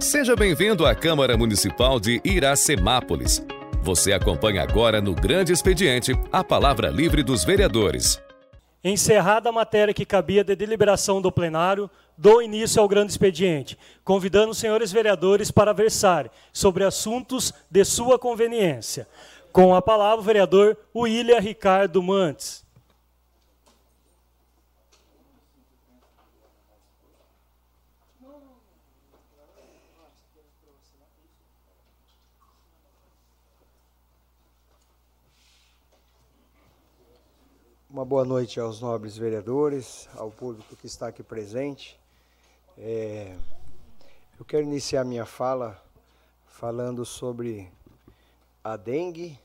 Seja bem-vindo à Câmara Municipal de Iracemápolis. Você acompanha agora no Grande Expediente a palavra livre dos vereadores. Encerrada a matéria que cabia de deliberação do plenário, dou início ao grande expediente, convidando os senhores vereadores para versar sobre assuntos de sua conveniência. Com a palavra, o vereador William Ricardo Mantes. Uma boa noite aos nobres vereadores, ao público que está aqui presente. É, eu quero iniciar minha fala falando sobre a dengue.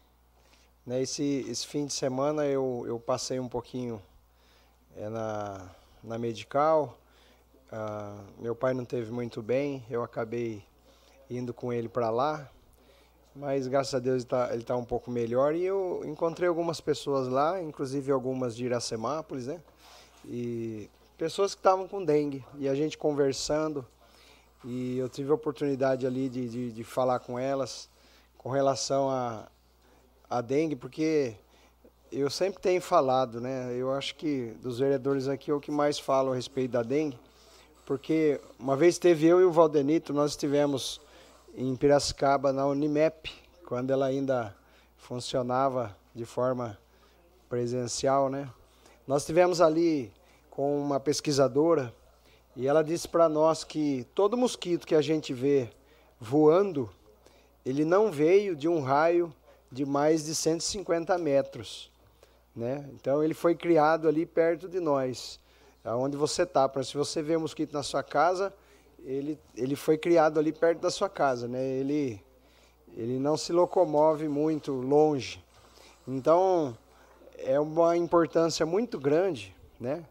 Né, esse, esse fim de semana eu, eu passei um pouquinho é, na, na medical. Ah, meu pai não teve muito bem, eu acabei indo com ele para lá mas graças a Deus ele está tá um pouco melhor e eu encontrei algumas pessoas lá, inclusive algumas de Iracemápolis, né? E pessoas que estavam com dengue e a gente conversando e eu tive a oportunidade ali de, de, de falar com elas com relação a, a dengue, porque eu sempre tenho falado, né? Eu acho que dos vereadores aqui é o que mais falo a respeito da dengue, porque uma vez teve eu e o Valdenito, nós estivemos em Piracicaba, na Unimep, quando ela ainda funcionava de forma presencial, né? Nós tivemos ali com uma pesquisadora e ela disse para nós que todo mosquito que a gente vê voando, ele não veio de um raio de mais de 150 metros, né? Então ele foi criado ali perto de nós, aonde você está. Se você vê mosquito na sua casa, ele, ele foi criado ali perto da sua casa, né? Ele, ele não se locomove muito longe. Então, é uma importância muito grande, né?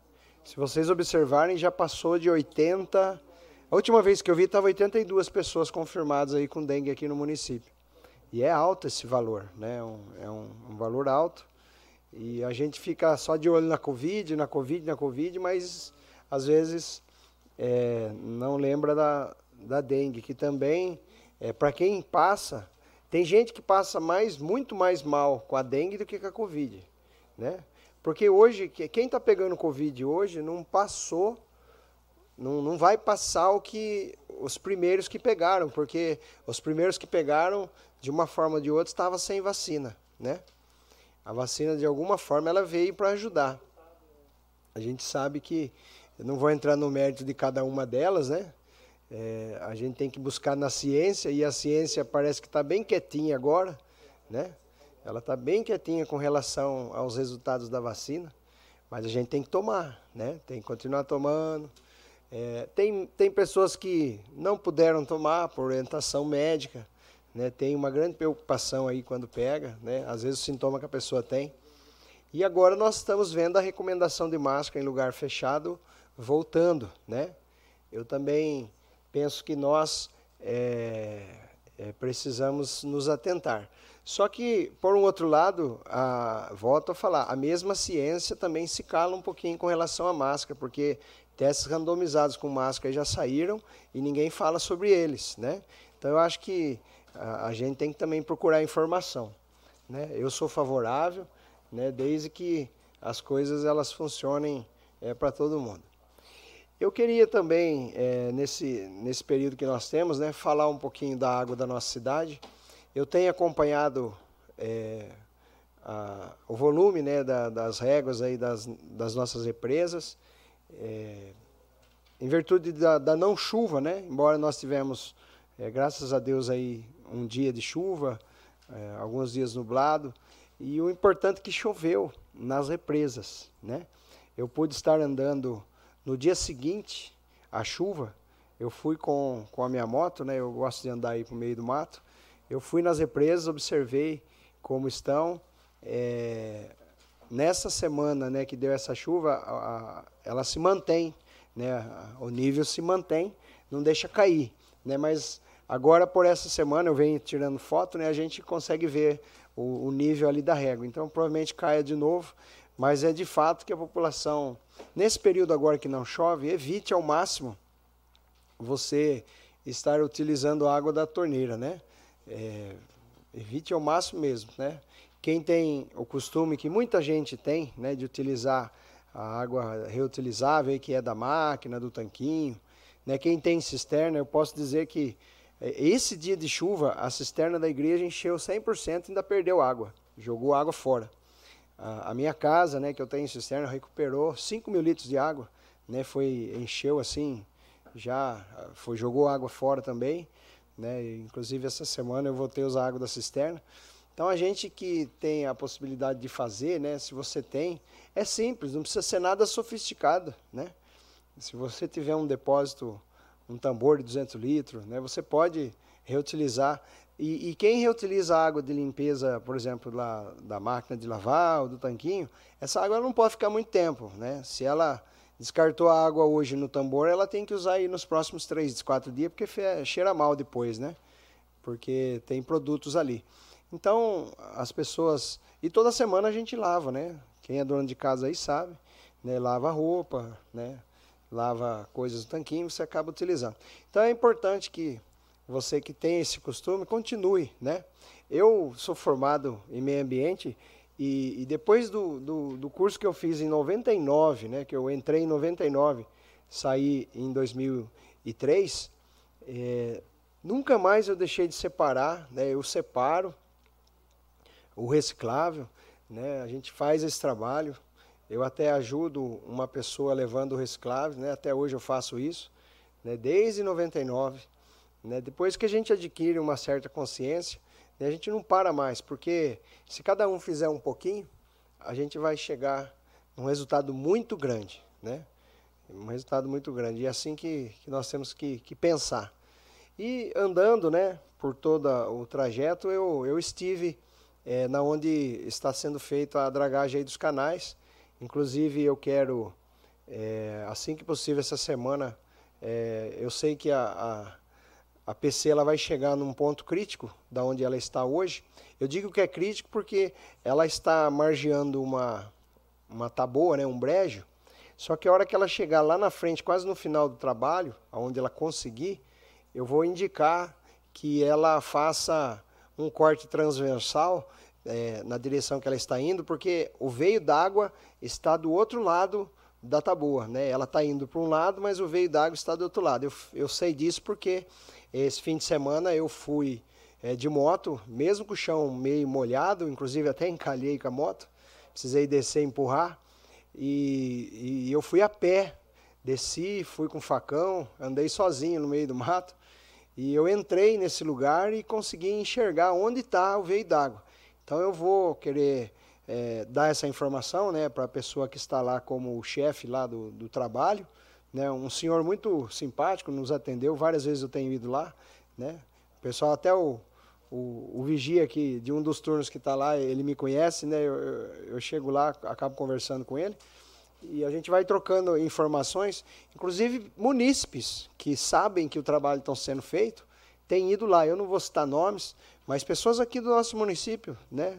Se vocês observarem, já passou de 80... A última vez que eu vi, estava 82 pessoas confirmadas aí com dengue aqui no município. E é alto esse valor, né? É um, é um, um valor alto. E a gente fica só de olho na Covid, na Covid, na Covid, mas às vezes é, não lembra da, da dengue, que também, é, para quem passa, tem gente que passa mais, muito mais mal com a dengue do que com a Covid, né? Porque hoje, quem está pegando Covid hoje não passou, não, não vai passar o que os primeiros que pegaram, porque os primeiros que pegaram, de uma forma ou de outra, estavam sem vacina, né? A vacina, de alguma forma, ela veio para ajudar. A gente sabe que eu não vou entrar no mérito de cada uma delas, né? É, a gente tem que buscar na ciência e a ciência parece que está bem quietinha agora, né? Ela está bem quietinha com relação aos resultados da vacina, mas a gente tem que tomar, né? Tem que continuar tomando. É, tem, tem pessoas que não puderam tomar por orientação médica, né? Tem uma grande preocupação aí quando pega, né? Às vezes o sintoma que a pessoa tem. E agora nós estamos vendo a recomendação de máscara em lugar fechado voltando, né? Eu também penso que nós é, é, precisamos nos atentar. Só que, por um outro lado, a, volto a falar, a mesma ciência também se cala um pouquinho com relação à máscara, porque testes randomizados com máscara já saíram e ninguém fala sobre eles, né? Então eu acho que a, a gente tem que também procurar informação, né? Eu sou favorável, né? Desde que as coisas elas funcionem é, para todo mundo. Eu queria também, é, nesse, nesse período que nós temos, né, falar um pouquinho da água da nossa cidade. Eu tenho acompanhado é, a, o volume né, da, das réguas aí das, das nossas represas. É, em virtude da, da, não chuva, né, embora nós tivemos, é, graças a Deus, aí, um dia de chuva, é, alguns dias nublado, e o importante é que choveu nas represas. Né? Eu pude estar andando no dia seguinte, a chuva, eu fui com, com a minha moto, né? Eu gosto de andar aí pro meio do mato. Eu fui nas represas, observei como estão. É, nessa semana, né, que deu essa chuva, a, a, ela se mantém, né? O nível se mantém, não deixa cair, né? Mas agora por essa semana eu venho tirando foto, né? A gente consegue ver o, o nível ali da régua. Então provavelmente caia de novo, mas é de fato que a população Nesse período agora que não chove, evite ao máximo você estar utilizando a água da torneira, né? É, evite ao máximo mesmo, né? Quem tem o costume que muita gente tem, né, de utilizar a água reutilizável, que é da máquina, do tanquinho, né? Quem tem cisterna, eu posso dizer que é, esse dia de chuva, a cisterna da igreja encheu 100% e ainda perdeu água, jogou água fora. A, minha casa, né, que eu tenho cisterna, recuperou 5 mil litros de água, né, foi, encheu assim, já foi, jogou água fora também, né, inclusive essa semana eu voltei a usar água da cisterna. Então a gente que tem a possibilidade de fazer, né, se você tem, é simples, não precisa ser nada sofisticado, né. Se você tiver um depósito, um tambor de 200 litros, né, você pode reutilizar. E, e, quem reutiliza a água de limpeza, por exemplo, da máquina de lavar ou do tanquinho, essa água não pode ficar muito tempo. Né? Se ela descartou a água hoje no tambor, ela tem que usar aí nos próximos 3, 4 dias, porque cheira mal depois, né? Porque tem produtos ali. Então, as pessoas... E toda semana a gente lava, né? Quem é dono de casa aí sabe. Né? Lava roupa, né? Lava coisas do tanquinho, você acaba utilizando. Então, é importante que você que tem esse costume, continue, né? Eu sou formado em meio ambiente e, e depois do, do, do, curso que eu fiz em 99, né, que eu entrei em 99, saí em 2003, é, nunca mais eu deixei de separar, né, eu separo o reciclável, né, a gente faz esse trabalho, eu até ajudo uma pessoa levando o reciclável, né, até hoje eu faço isso, né, desde 99, né? Depois que a gente adquire uma certa consciência, né, a gente não para mais, porque se cada um fizer um pouquinho, a gente vai chegar num resultado muito grande, né? Um resultado muito grande. E é assim que, que nós temos que, que pensar. E andando, né, por todo o trajeto, eu, eu estive é, na onde está sendo feita a dragagem dos canais. Inclusive, eu quero, é, assim que possível, essa semana, é, eu sei que a, a a PC ela vai chegar num ponto crítico da onde ela está hoje. Eu digo que é crítico porque ela está margeando uma uma taboa, né, um brejo. Só que a hora que ela chegar lá na frente, quase no final do trabalho, aonde ela conseguir, eu vou indicar que ela faça um corte transversal é, na direção que ela está indo, porque o veio d'água está do outro lado da taboa, né? Ela está indo para um lado, mas o veio d'água está do outro lado. Eu, eu sei disso porque esse fim de semana eu fui é, de moto, mesmo com o chão meio molhado, inclusive até encalhei com a moto, precisei descer e empurrar. E, e eu fui a pé, desci, fui com facão, andei sozinho no meio do mato. E eu entrei nesse lugar e consegui enxergar onde está o veio d'água. Então eu vou querer é, dar essa informação né, para a pessoa que está lá como chefe lá do, do trabalho, né? Um senhor muito simpático, nos atendeu, várias vezes eu tenho ido lá. Né? O pessoal, até o, o, o vigia aqui de um dos turnos que está lá, ele me conhece, né? Eu, eu, eu, chego lá, acabo conversando com ele e a gente vai trocando informações, inclusive munícipes que sabem que o trabalho está sendo feito, têm ido lá. Eu não vou citar nomes, mas pessoas aqui do nosso município, né,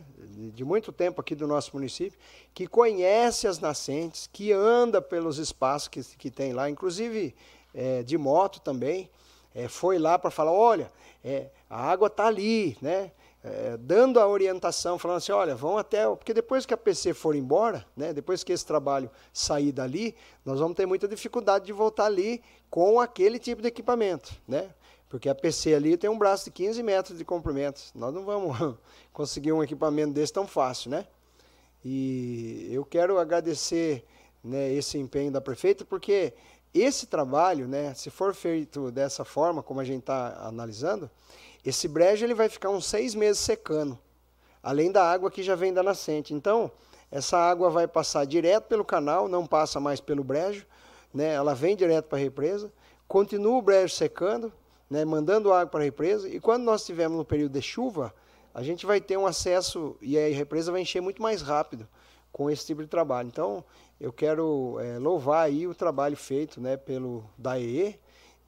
de muito tempo aqui do nosso município, que conhece as nascentes, que anda pelos espaços que, que tem lá, inclusive é, de moto também, é, foi lá para falar, olha, é, a água está ali, né, é, dando a orientação, falando assim, olha, vão até, porque depois que a PC for embora, né, depois que esse trabalho sair dali, nós vamos ter muita dificuldade de voltar ali com aquele tipo de equipamento, né, porque a PC ali tem um braço de 15 metros de comprimento. Nós não vamos conseguir um equipamento desse tão fácil, né? E eu quero agradecer né, esse empenho da prefeita, porque esse trabalho, né, se for feito dessa forma, como a gente está analisando, esse brejo ele vai ficar uns seis meses secando, além da água que já vem da nascente. Então, essa água vai passar direto pelo canal, não passa mais pelo brejo, né, ela vem direto para a represa, continua o brejo secando, né, mandando água para a represa. E quando nós estivermos no período de chuva, a gente vai ter um acesso e a represa vai encher muito mais rápido com esse tipo de trabalho. Então, eu quero é, louvar aí o trabalho feito né, pelo DAE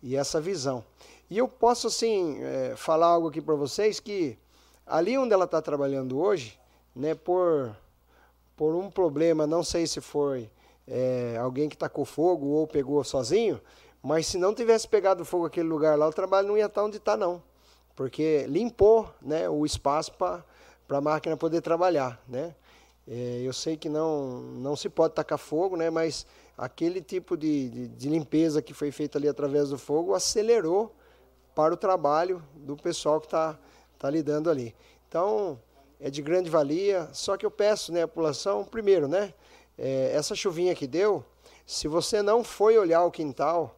e essa visão. E eu posso, assim, é, falar algo aqui para vocês que ali onde ela está trabalhando hoje, né, por, por um problema, não sei se foi é, alguém que tacou fogo ou pegou sozinho, Mas se não tivesse pegado fogo aquele lugar lá, o trabalho não ia estar onde está, não. Porque limpou né, o espaço para a máquina poder trabalhar. Né? É, eu sei que não, não se pode tacar fogo, né, mas aquele tipo de, de, de limpeza que foi feita ali através do fogo acelerou para o trabalho do pessoal que está tá lidando ali. Então, é de grande valia, só que eu peço né, a população, primeiro, né, é, essa chuvinha que deu, se você não foi olhar o quintal,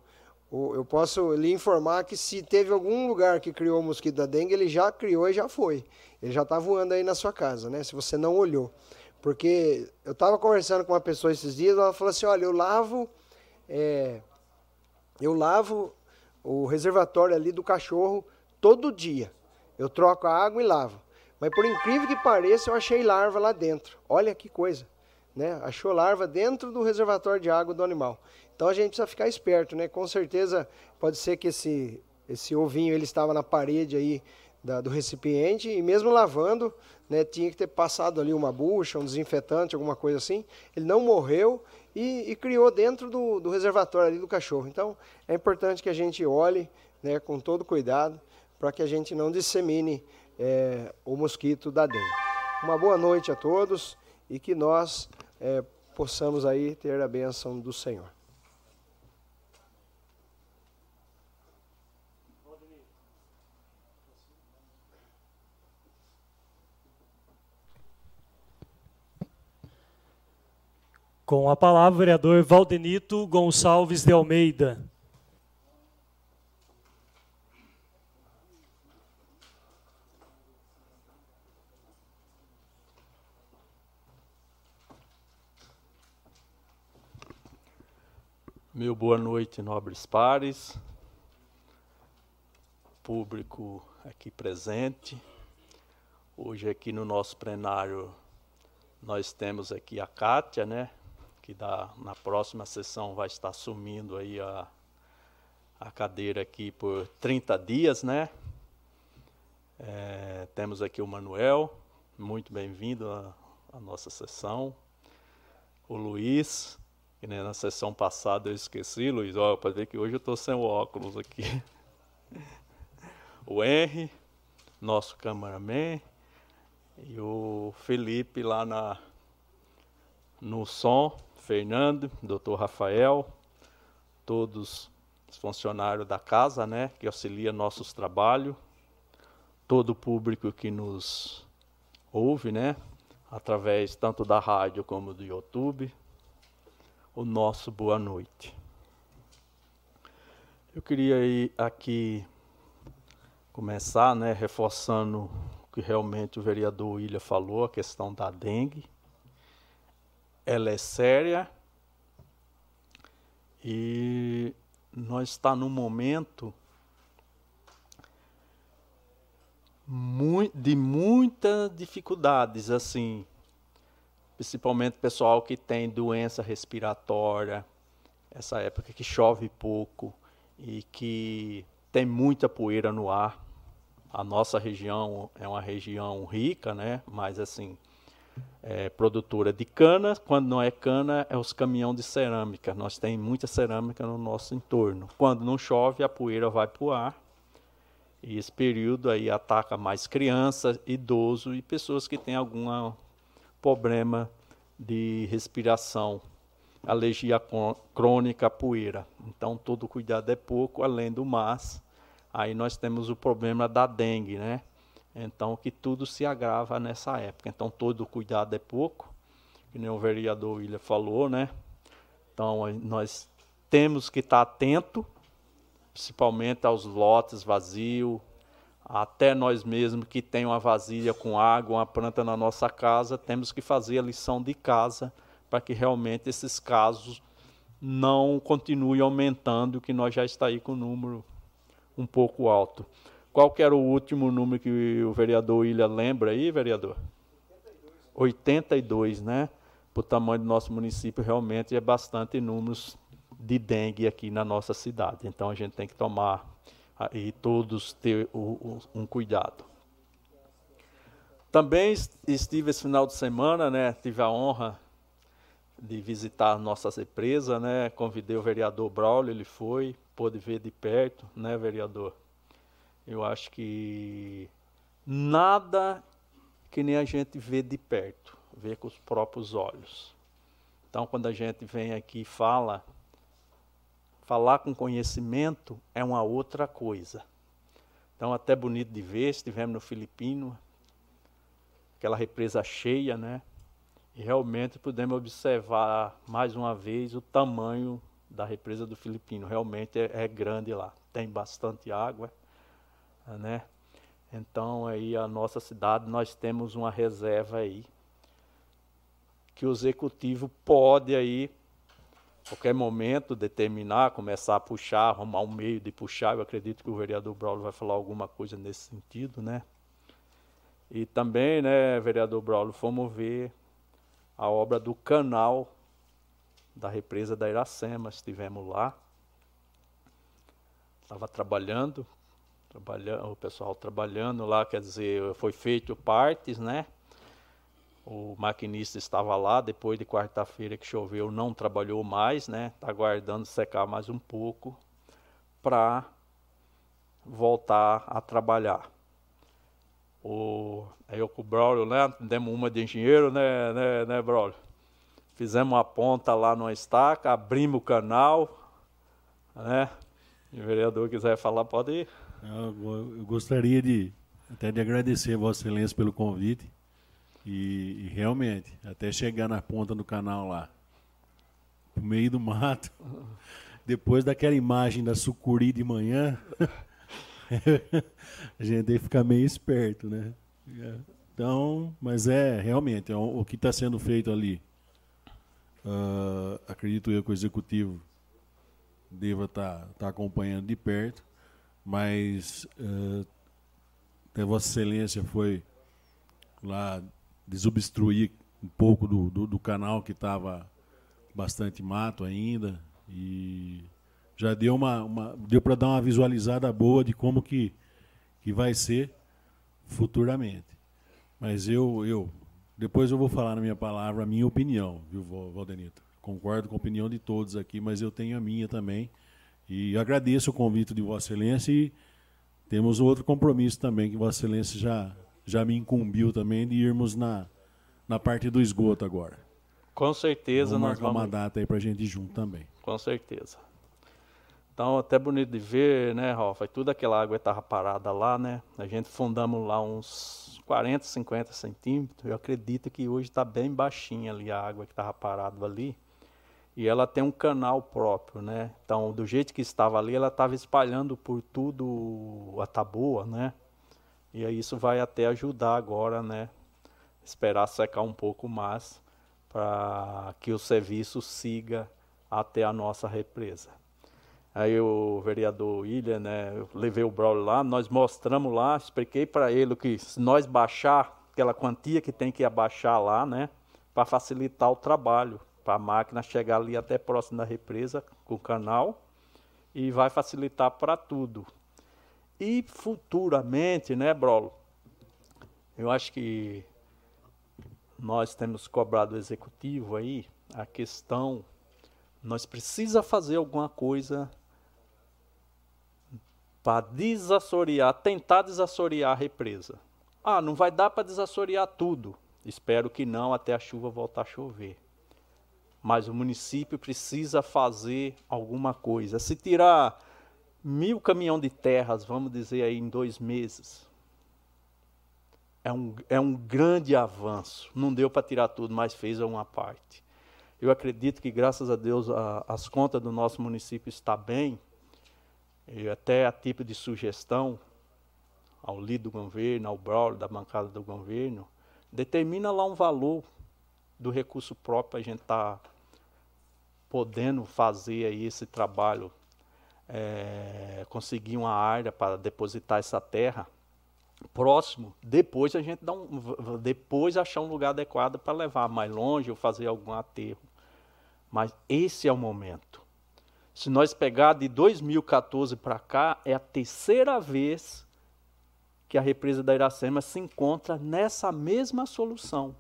eu posso lhe informar que se teve algum lugar que criou o mosquito da dengue, ele já criou e já foi. Ele já está voando aí na sua casa, né? Se você não olhou. Porque eu estava conversando com uma pessoa esses dias, ela falou assim, olha, eu lavo, é, eu lavo o reservatório ali do cachorro todo dia. Eu troco a água e lavo. Mas por incrível que pareça, eu achei larva lá dentro. Olha que coisa. Né? Achou larva dentro do reservatório de água do animal. Então a gente precisa ficar esperto, né? Com certeza pode ser que esse, esse ovinho ele estava na parede aí da, do recipiente e mesmo lavando, né, tinha que ter passado ali uma bucha, um desinfetante, alguma coisa assim. Ele não morreu e, e criou dentro do, do, reservatório ali do cachorro. Então é importante que a gente olhe né, com todo cuidado para que a gente não dissemine é, o mosquito da dengue. Uma boa noite a todos e que nós é, possamos aí ter a bênção do Senhor. Com a palavra, o vereador Valdenito Gonçalves de Almeida. Meu boa noite, nobres pares, público aqui presente. Hoje aqui no nosso plenário nós temos aqui a Kátia, né, que dá, na próxima sessão vai estar assumindo aí a, a cadeira aqui por 30 dias, né? É, temos aqui o Manuel, muito bem-vindo à, à, nossa sessão. O Luiz, que né, na sessão passada eu esqueci, Luiz, ó, para ver que hoje eu estou sem o óculos aqui. o Henry, nosso cameraman, e o Felipe lá na, no som, Fernando, doutor Rafael, todos os funcionários da casa, né, que auxilia nossos trabalhos, todo o público que nos ouve, né, através tanto da rádio como do YouTube, o nosso boa noite. Eu queria ir aqui começar, né, reforçando o que realmente o vereador William falou, a questão da dengue ela é séria e nós está num momento de muitas dificuldades, assim, principalmente pessoal que tem doença respiratória, essa época que chove pouco e que tem muita poeira no ar. A nossa região é uma região rica, né? Mas assim, é, produtora de cana, quando não é cana, é os caminhões de cerâmica. Nós temos muita cerâmica no nosso entorno. Quando não chove, a poeira vai para o ar. E esse período aí ataca mais crianças, idosos e pessoas que têm algum problema de respiração, alergia crônica à poeira. Então, todo cuidado é pouco, além do mais. Aí nós temos o problema da dengue, né? Então, que tudo se agrava nessa época. Então, todo cuidado é pouco, que nem o vereador William falou, né? Então, nós temos que estar atento, principalmente aos lotes vazios, até nós mesmos que tem uma vasilha com água, uma planta na nossa casa, temos que fazer a lição de casa para que realmente esses casos não continuem aumentando, que nós já está aí com o número um pouco alto. Qual que era o último número que o vereador William lembra aí, vereador? 82, 82 né? Para o tamanho do nosso município, realmente é bastante números de dengue aqui na nossa cidade. Então a gente tem que tomar e todos ter um cuidado. Também estive esse final de semana, né? Tive a honra de visitar nossas empresas, né? Convidei o vereador Braulio, ele foi, pôde ver de perto, né, vereador? Eu acho que nada que nem a gente vê de perto, vê com os próprios olhos. Então, quando a gente vem aqui e fala, falar com conhecimento é uma outra coisa. Então, até bonito de ver, estivemos no Filipino, aquela represa cheia, né? E realmente pudemos observar mais uma vez o tamanho da represa do Filipino. Realmente é, é grande lá, tem bastante água, né? Então aí a nossa cidade nós temos uma reserva aí que o executivo pode aí qualquer momento determinar, começar a puxar, arrumar um meio de puxar. Eu acredito que o vereador Braulio vai falar alguma coisa nesse sentido, né? E também, né, vereador Braulio, fomos ver a obra do canal da represa da Iracema, estivemos lá. Estava trabalhando, trabalhando, o pessoal trabalhando lá, quer dizer, foi feito partes, né? O maquinista estava lá, depois de quarta-feira que choveu, não trabalhou mais, né? Está aguardando secar mais um pouco para voltar a trabalhar. O, eu com o Braulio, né? Demos uma de engenheiro, né, né, né Braulio? Fizemos uma ponta lá numa estaca, abrimos o canal, né? Se o vereador quiser falar, pode ir. Eu, eu gostaria de até de agradecer a Vossa Excelência pelo convite. E, e, realmente, até chegar na ponta do canal lá, no meio do mato, depois daquela imagem da sucuri de manhã, a gente tem que ficar meio esperto, né? Então, mas é realmente é o que está sendo feito ali Uh, acredito eu que o executivo deva estar tá, tá acompanhando de perto, mas uh, até Vossa Excelência foi lá desobstruir um pouco do, do, do canal que estava bastante mato ainda e já deu uma, uma deu para dar uma visualizada boa de como que, que vai ser futuramente. Mas eu eu depois eu vou falar na minha palavra a minha opinião, viu, Valdenito? Concordo com a opinião de todos aqui, mas eu tenho a minha também. E agradeço o convite de Vossa Excelência e temos outro compromisso também que Vossa Excelência já, já me incumbiu também de irmos na, na parte do esgoto agora. Com certeza vamos nós marcar vamos... uma data aí para a gente ir junto também. Com certeza. Então, até bonito de ver, né, Rafa? Tudo aquela água estava parada lá, né? A gente fundamos lá uns 40, 50 centímetros. Eu acredito que hoje está bem baixinha ali a água que estava parada ali. E ela tem um canal próprio, né? Então, do jeito que estava ali, ela estava espalhando por tudo a taboa, né? E aí isso vai até ajudar agora, né? Esperar secar um pouco mais para que o serviço siga até a nossa represa. Aí o vereador William, né, eu levei o Braulio lá, nós mostramos lá, expliquei para ele que se nós baixar aquela quantia que tem que abaixar lá, né, para facilitar o trabalho, para a máquina chegar ali até próximo da represa com o canal e vai facilitar para tudo. E futuramente, né, Brolo, eu acho que nós temos cobrado o executivo aí a questão, nós precisa fazer alguma coisa para desassorear, tentar desassorear a represa. Ah, não vai dar para desassorear tudo. Espero que não, até a chuva voltar a chover. Mas o município precisa fazer alguma coisa. Se tirar mil caminhão de terras, vamos dizer aí, em dois meses, é um, é um grande avanço. Não deu para tirar tudo, mas fez uma parte. Eu acredito que, graças a Deus, a, as contas do nosso município estão bem, e até a tipo de sugestão ao líder do governo, ao Braulio da bancada do governo, determina lá um valor do recurso próprio a gente estar tá podendo fazer aí esse trabalho, é, conseguir uma área para depositar essa terra próximo, depois a gente dá um, depois achar um lugar adequado para levar mais longe ou fazer algum aterro. Mas esse é o momento. Se nós pegar de 2014 para cá, é a terceira vez que a represa da Iracema se encontra nessa mesma solução.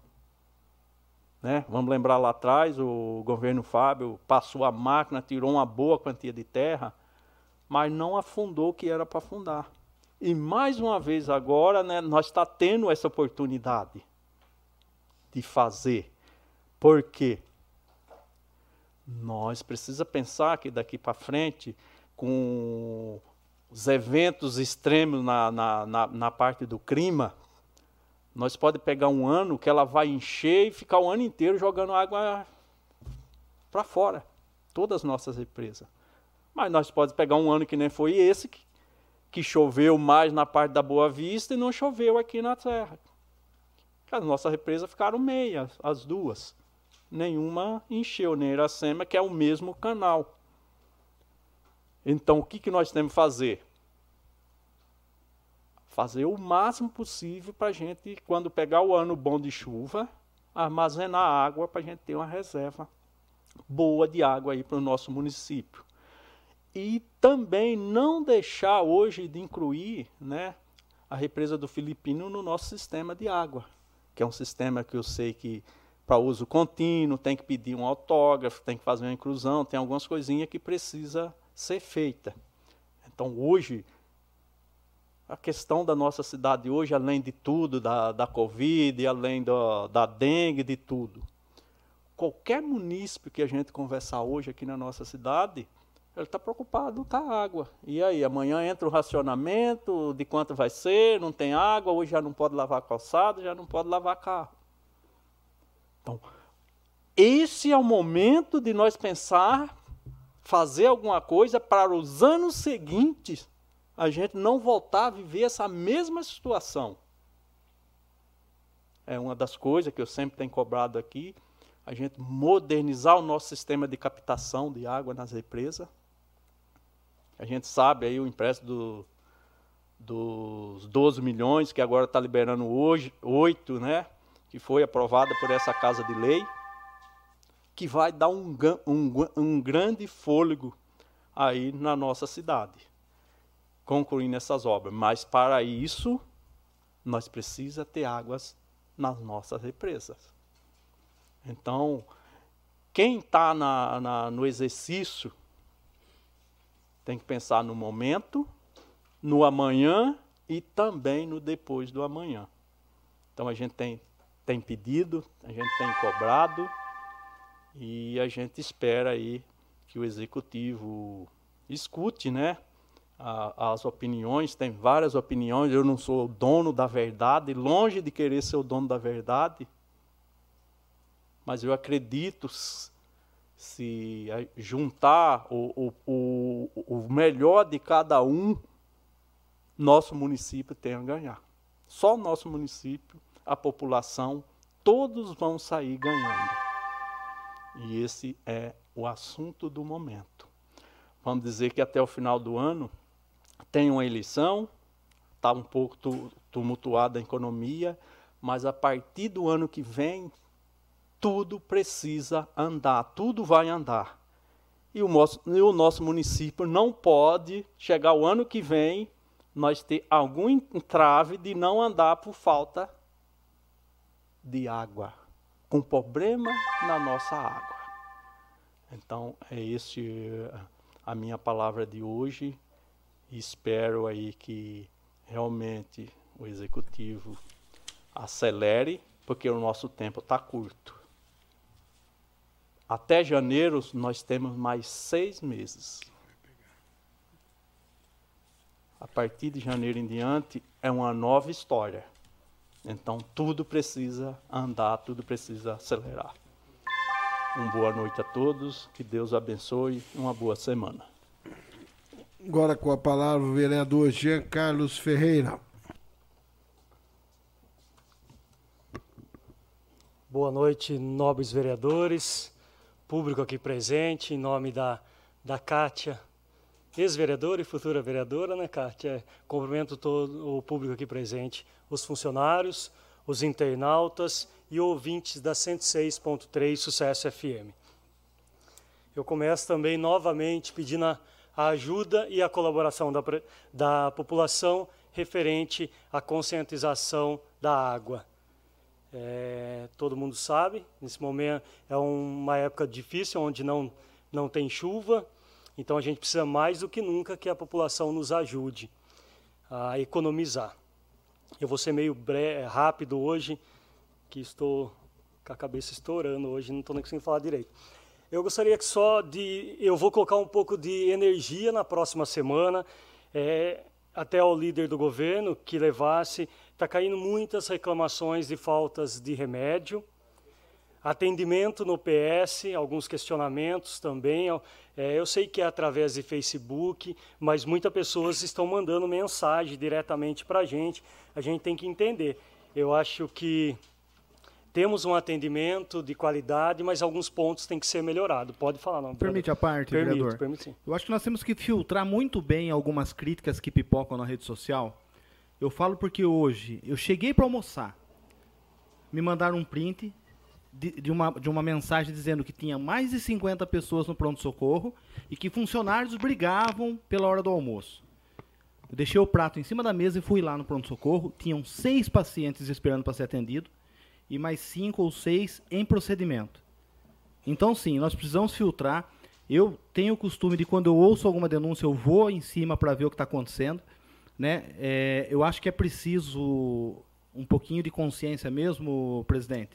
Né? Vamos lembrar lá atrás, o governo Fábio passou a máquina, tirou uma boa quantia de terra, mas não afundou o que era para afundar. E mais uma vez agora, né, nós está tendo essa oportunidade de fazer. Por quê? Nós precisa pensar que daqui para frente, com os eventos extremos na, na, na, na, parte do clima, nós pode pegar um ano que ela vai encher e ficar o ano inteiro jogando água para fora, todas as nossas represas. Mas nós pode pegar um ano que nem foi esse, que, que choveu mais na parte da Boa Vista e não choveu aqui na Terra. As nossas represas ficaram meias, as duas. Nenhuma encheu, nem Iracema, que é o mesmo canal. Então, o que, que nós temos que fazer? Fazer o máximo possível para a gente, quando pegar o ano bom de chuva, armazenar água para a gente ter uma reserva boa de água aí para o nosso município. E também não deixar hoje de incluir né, a represa do Filipino no nosso sistema de água, que é um sistema que eu sei que para uso contínuo, tem que pedir um autógrafo, tem que fazer uma inclusão, tem algumas coisinhas que precisa ser feita. Então hoje, a questão da nossa cidade hoje, além de tudo, da, da Covid, além do, da dengue, de tudo, qualquer munícipe que a gente conversar hoje aqui na nossa cidade, ele está preocupado com a água. E aí, amanhã entra o racionamento, de quanto vai ser, não tem água, hoje já não pode lavar calçado, já não pode lavar carro. Então, esse é o momento de nós pensar, fazer alguma coisa para os anos seguintes a gente não voltar a viver essa mesma situação. É uma das coisas que eu sempre tenho cobrado aqui, a gente modernizar o nosso sistema de captação de água nas represas. A gente sabe aí o empréstimo do, dos 12 milhões, que agora está liberando hoje, 8, né? Que foi aprovada por essa Casa de Lei, que vai dar um, um, um grande fôlego aí na nossa cidade, concluindo essas obras. Mas para isso, nós precisamos ter águas nas nossas represas. Então, quem está no exercício tem que pensar no momento, no amanhã e também no depois do amanhã. Então a gente tem, tem pedido, a gente tem cobrado e a gente espera aí que o executivo escute, né? As opiniões, tem várias opiniões. Eu não sou o dono da verdade, longe de querer ser o dono da verdade, mas eu acredito se juntar o, o, o, melhor de cada um, nosso município tem a ganhar. Só o nosso município, a população, todos vão sair ganhando. E esse é o assunto do momento. Vamos dizer que até o final do ano tem uma eleição, está um pouco tumultuada a economia, mas a partir do ano que vem tudo precisa andar, tudo vai andar. E o, nosso, e o nosso município não pode chegar o ano que vem nós ter algum entrave de não andar por falta de água, com problema na nossa água. Então é este a minha palavra de hoje. Espero aí que realmente o executivo acelere, porque o nosso tempo está curto. Até janeiro nós temos mais seis meses. A partir de janeiro em diante é uma nova história. Então tudo precisa andar, tudo precisa acelerar. Uma boa noite a todos, que Deus abençoe, uma boa semana. Agora com a palavra o vereador Jean Carlos Ferreira. Boa noite, nobres vereadores público aqui presente, em nome da, da Kátia, ex-vereadora e futura vereadora, né, Kátia? Cumprimento todo o público aqui presente, os funcionários, os internautas e ouvintes da 106.3 Sucesso FM. Eu começo também novamente pedindo a, a ajuda e a colaboração da, da população referente à conscientização da água. É, todo mundo sabe, nesse momento é uma época difícil, onde não, não tem chuva, Então a gente precisa mais do que nunca que a população nos ajude a economizar. Eu vou ser meio rápido hoje, que estou com a cabeça estourando hoje, não estou nem conseguindo falar direito. Eu gostaria que só de. Eu vou colocar um pouco de energia na próxima semana, é, até ao líder do governo que levasse. Está caindo muitas reclamações de faltas de remédio, atendimento no PS, alguns questionamentos também. É, eu sei que é através de Facebook, mas muitas pessoas estão mandando mensagem diretamente para a gente. A gente tem que entender. Eu acho que temos um atendimento de qualidade, mas alguns pontos têm que ser melhorados. Pode falar, não. Permite a parte, permite, vereador? Permite, sim. Eu acho que nós temos que filtrar muito bem algumas críticas que pipocam na rede social. Eu falo porque hoje eu cheguei para almoçar, me mandaram um print de, de, uma, de uma mensagem dizendo que tinha mais de 50 pessoas no pronto-socorro e que funcionários brigavam pela hora do almoço. Eu deixei o prato em cima da mesa e fui lá no pronto-socorro. Tinham seis pacientes esperando para ser atendido e mais cinco ou seis em procedimento. Então, sim, nós precisamos filtrar. Eu tenho o costume de, quando eu ouço alguma denúncia, eu vou em cima para ver o que está acontecendo. Né? É, eu acho que é preciso um pouquinho de consciência mesmo, presidente,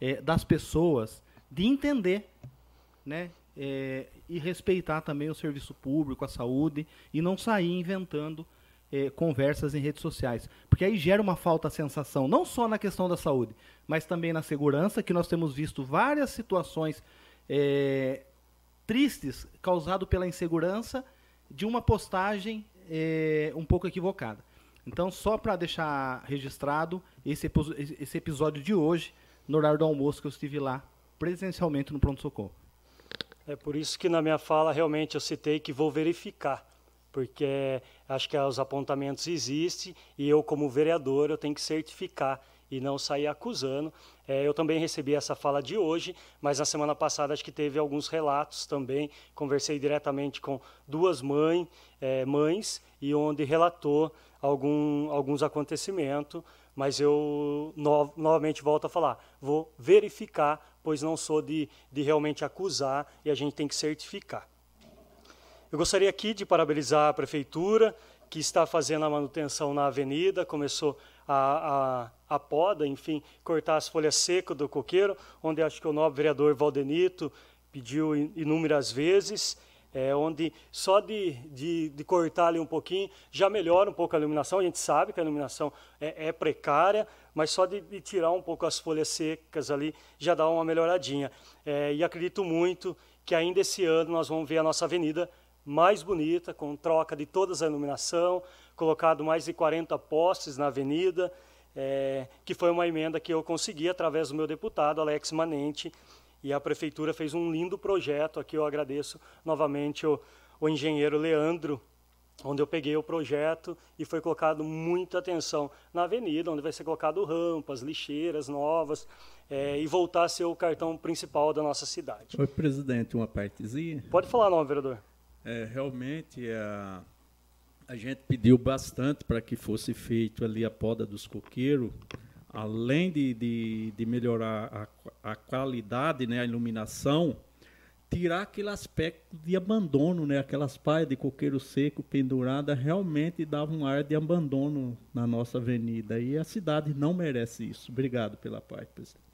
é, das pessoas de entender né? É, e respeitar também o serviço público, a saúde, e não sair inventando é, conversas em redes sociais. Porque aí gera uma falta de sensação, não só na questão da saúde, mas também na segurança, que nós temos visto várias situações é, tristes causado pela insegurança de uma postagem é, um pouco equivocada. Então, só para deixar registrado esse, esse episódio de hoje, no horário do almoço que eu estive lá presencialmente no pronto-socorro. É por isso que na minha fala realmente eu citei que vou verificar, porque acho que os apontamentos existem e eu como vereador eu tenho que certificar e não sair acusando. É, eu também recebi essa fala de hoje, mas na semana passada acho que teve alguns relatos também. Conversei diretamente com duas mãe, é, mães e onde relatou algum, alguns acontecimentos. Mas eu no, novamente volto a falar, vou verificar, pois não sou de, de realmente acusar e a gente tem que certificar. Eu gostaria aqui de parabenizar a prefeitura que está fazendo a manutenção na avenida, começou a, a, a poda, enfim, cortar as folhas secas do coqueiro, onde acho que o nobre vereador Valdenito pediu inúmeras vezes, é, onde só de, de, de, cortar ali um pouquinho já melhora um pouco a iluminação. A gente sabe que a iluminação é, é precária, mas só de, de, tirar um pouco as folhas secas ali já dá uma melhoradinha. É, e acredito muito que ainda esse ano nós vamos ver a nossa avenida mais bonita, com troca de toda a iluminação, colocado mais de 40 postes na avenida, é, que foi uma emenda que eu consegui através do meu deputado, Alex Manente, e a prefeitura fez um lindo projeto, aqui eu agradeço novamente o, o engenheiro Leandro, onde eu peguei o projeto e foi colocado muita atenção na avenida, onde vai ser colocado rampas, lixeiras novas, é, e voltar a ser o cartão principal da nossa cidade. Oi, presidente, uma partezinha? Pode falar, não, vereador. É, realmente, a, a gente pediu bastante para que fosse feito ali a poda dos coqueiros, além de, de, de melhorar a, a, qualidade, né, a iluminação, tirar aquele aspecto de abandono, né, aquelas paias de coqueiro seco pendurada realmente dava um ar de abandono na nossa avenida e a cidade não merece isso. Obrigado pela parte, presidente.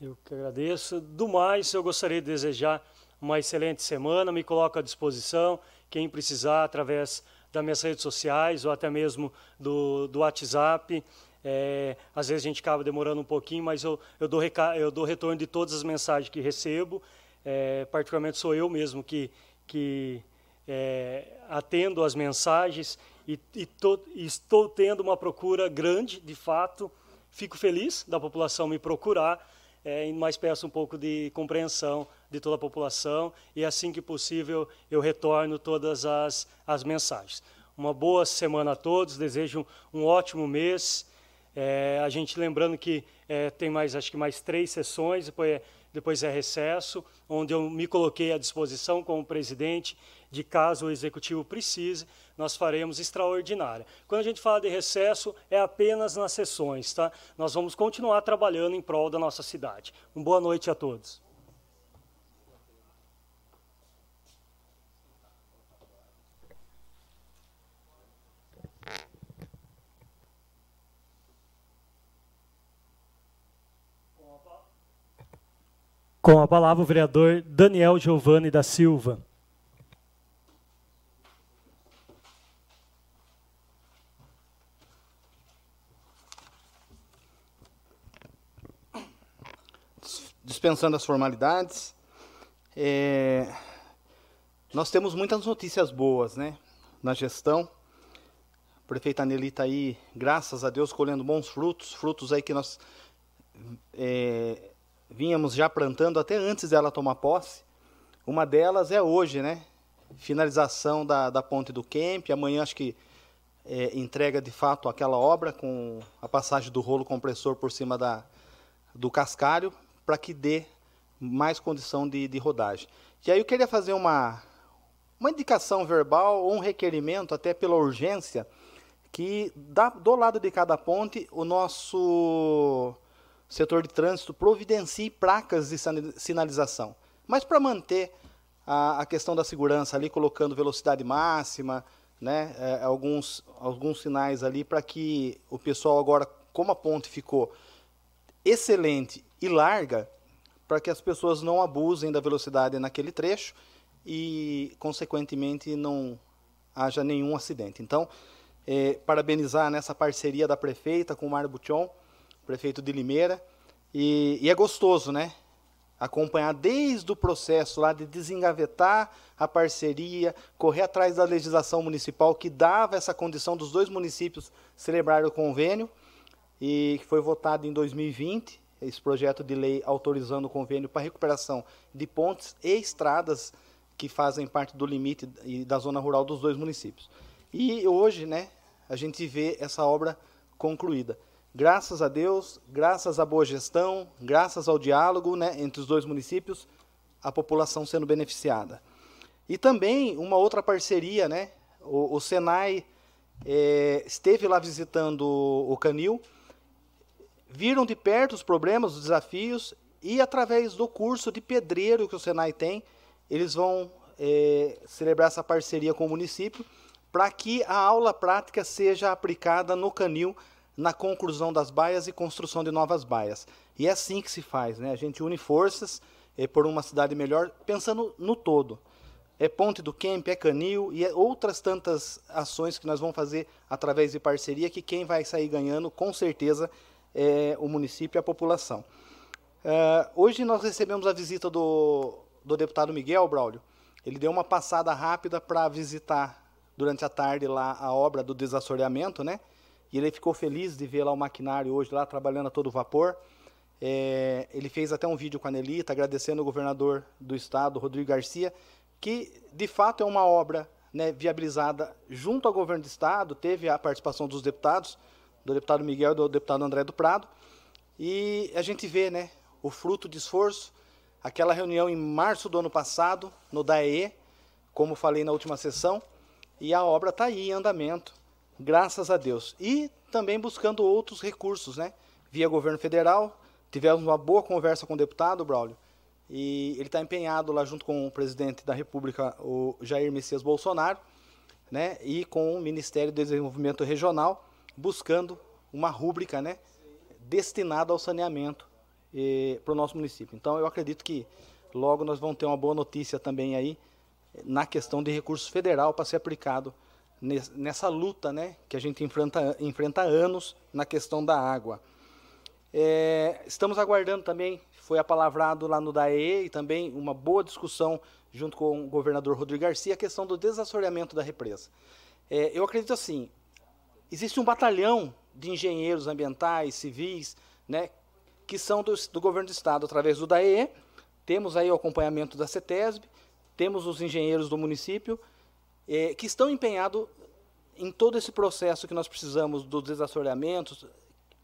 Eu que agradeço. Do mais, eu gostaria de desejar uma excelente semana, me coloco à disposição, quem precisar, através das minhas redes sociais ou até mesmo do, do WhatsApp. É, às vezes a gente acaba demorando um pouquinho, mas eu, eu, dou, eu dou retorno de todas as mensagens que recebo. É, particularmente sou eu mesmo que, que é, atendo as mensagens e, e, e estou tendo uma procura grande, de fato. Fico feliz da população me procurar, é, mas peço um pouco de compreensão de toda a população e assim que possível eu retorno todas as, as mensagens. Uma boa semana a todos, desejo um, um ótimo mês. É, a gente lembrando que é, tem mais, acho que mais três sessões, depois é, depois é recesso, onde eu me coloquei à disposição como presidente de caso o executivo precise, nós faremos extraordinária. Quando a gente fala de recesso, é apenas nas sessões, tá? Nós vamos continuar trabalhando em prol da nossa cidade. Uma boa noite a todos. Com a palavra o vereador Daniel Giovanni da Silva. Dispensando as formalidades, é, nós temos muitas notícias boas né, na gestão. A prefeita Nelly está aí, graças a Deus, colhendo bons frutos, frutos aí que nós é, vínhamos já plantando até antes dela tomar posse. Uma delas é hoje, né? Finalização da, da ponte do Kemp. Amanhã acho que é, entrega de fato aquela obra com a passagem do rolo compressor por cima da, do cascalho para que dê mais condição de, de rodagem. E aí eu queria fazer uma, uma indicação verbal ou um requerimento, até pela urgência, que da, do lado de cada ponte o nosso setor de trânsito providencie placas de sinalização. Mas para manter a, a, questão da segurança ali, colocando velocidade máxima, né, é, alguns, alguns sinais ali para que o pessoal agora, como a ponte ficou excelente e larga, para que as pessoas não abusem da velocidade naquele trecho e, consequentemente, não haja nenhum acidente. Então, é, parabenizar nessa parceria da prefeita com o Mário Bution, prefeito de Limeira, e, e, é gostoso, né? Acompanhar desde o processo lá de desengavetar a parceria, correr atrás da legislação municipal que dava essa condição dos dois municípios celebrarem o convênio, e que foi votado em 2020, esse projeto de lei autorizando o convênio para recuperação de pontes e estradas que fazem parte do limite e da zona rural dos dois municípios. E hoje, né, a gente vê essa obra concluída. Graças a Deus, graças à boa gestão, graças ao diálogo né, entre os dois municípios, a população sendo beneficiada. E também uma outra parceria, né, o, o Senai é, esteve lá visitando o, Canil, viram de perto os problemas, os desafios, e através do curso de pedreiro que o Senai tem, eles vão é, celebrar essa parceria com o município para que a aula prática seja aplicada no canil na conclusão das baias e construção de novas baias. E é assim que se faz, né? A gente une forças é, por uma cidade melhor, pensando no todo. É Ponte do Camp, é Canil e é outras tantas ações que nós vamos fazer através de parceria que quem vai sair ganhando, com certeza, é o município e a população. Uh, hoje nós recebemos a visita do, do deputado Miguel Braulio. Ele deu uma passada rápida para visitar durante a tarde lá a obra do desassoreamento, né? E ele ficou feliz de ver lá o maquinário hoje lá trabalhando a todo vapor. É, ele fez até um vídeo com a Nelita agradecendo o governador do estado, Rodrigo Garcia, que de fato é uma obra né, viabilizada junto ao governo do estado, teve a participação dos deputados, do deputado Miguel e do deputado André do Prado, e a gente vê né, o fruto de esforço, aquela reunião em março do ano passado, no DAE, como falei na última sessão, e a obra está aí em andamento, graças a Deus. E também buscando outros recursos, né? Via governo federal, tivemos uma boa conversa com o deputado, Braulio, e ele está empenhado lá junto com o presidente da República, o Jair Messias Bolsonaro, né? E com o Ministério do Desenvolvimento Regional, buscando uma rúbrica, né? Destinada ao saneamento para o nosso município. Então, eu acredito que logo nós vamos ter uma boa notícia também aí na questão de recursos federal para ser aplicado nessa luta né, que a gente enfrenta, enfrenta há anos na questão da água. É, estamos aguardando também, foi apalavrado lá no DAE e também uma boa discussão junto com o governador Rodrigo Garcia, a questão do desassoreamento da represa. É, eu acredito assim, existe um batalhão de engenheiros ambientais, civis, né, que são do, do governo do estado através do DAE, temos aí o acompanhamento da CETESB, temos os engenheiros do município é, que estão empenhados em todo esse processo que nós precisamos do desassoreamento,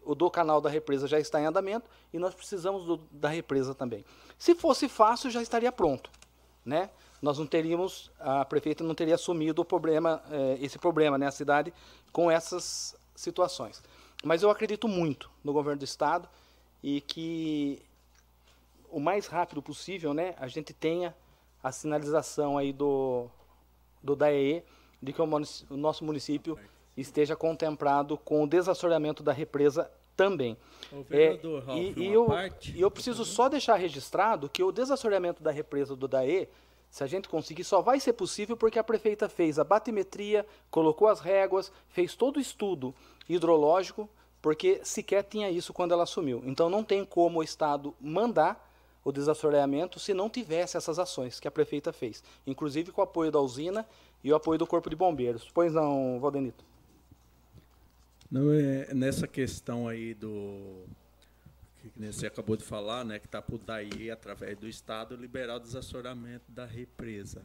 o do canal da represa já está em andamento e nós precisamos do, da represa também. Se fosse fácil, já estaria pronto, né? Nós não teríamos, a prefeita não teria assumido o problema, eh, esse problema, né, a cidade, com essas situações. Mas eu acredito muito no governo do estado e que o mais rápido possível, né, a gente tenha a sinalização aí do, do DAE de que o, o nosso município esteja contemplado com o desassoreamento da represa também. Vereador, É, Ralf, e, e eu, parte, e eu preciso só deixar registrado que o desassoreamento da represa do DAE, se a gente conseguir, só vai ser possível porque a prefeita fez a batimetria, colocou as réguas, fez todo o estudo hidrológico, porque sequer tinha isso quando ela assumiu. Então não tem como o Estado mandar o desassoreamento se não tivesse essas ações que a prefeita fez, inclusive com o apoio da usina e o apoio do Corpo de Bombeiros. Pois não, Valdenito? Não é nessa questão aí do que você acabou de falar, né, que está por daí através do Estado liberar o desassoramento da represa.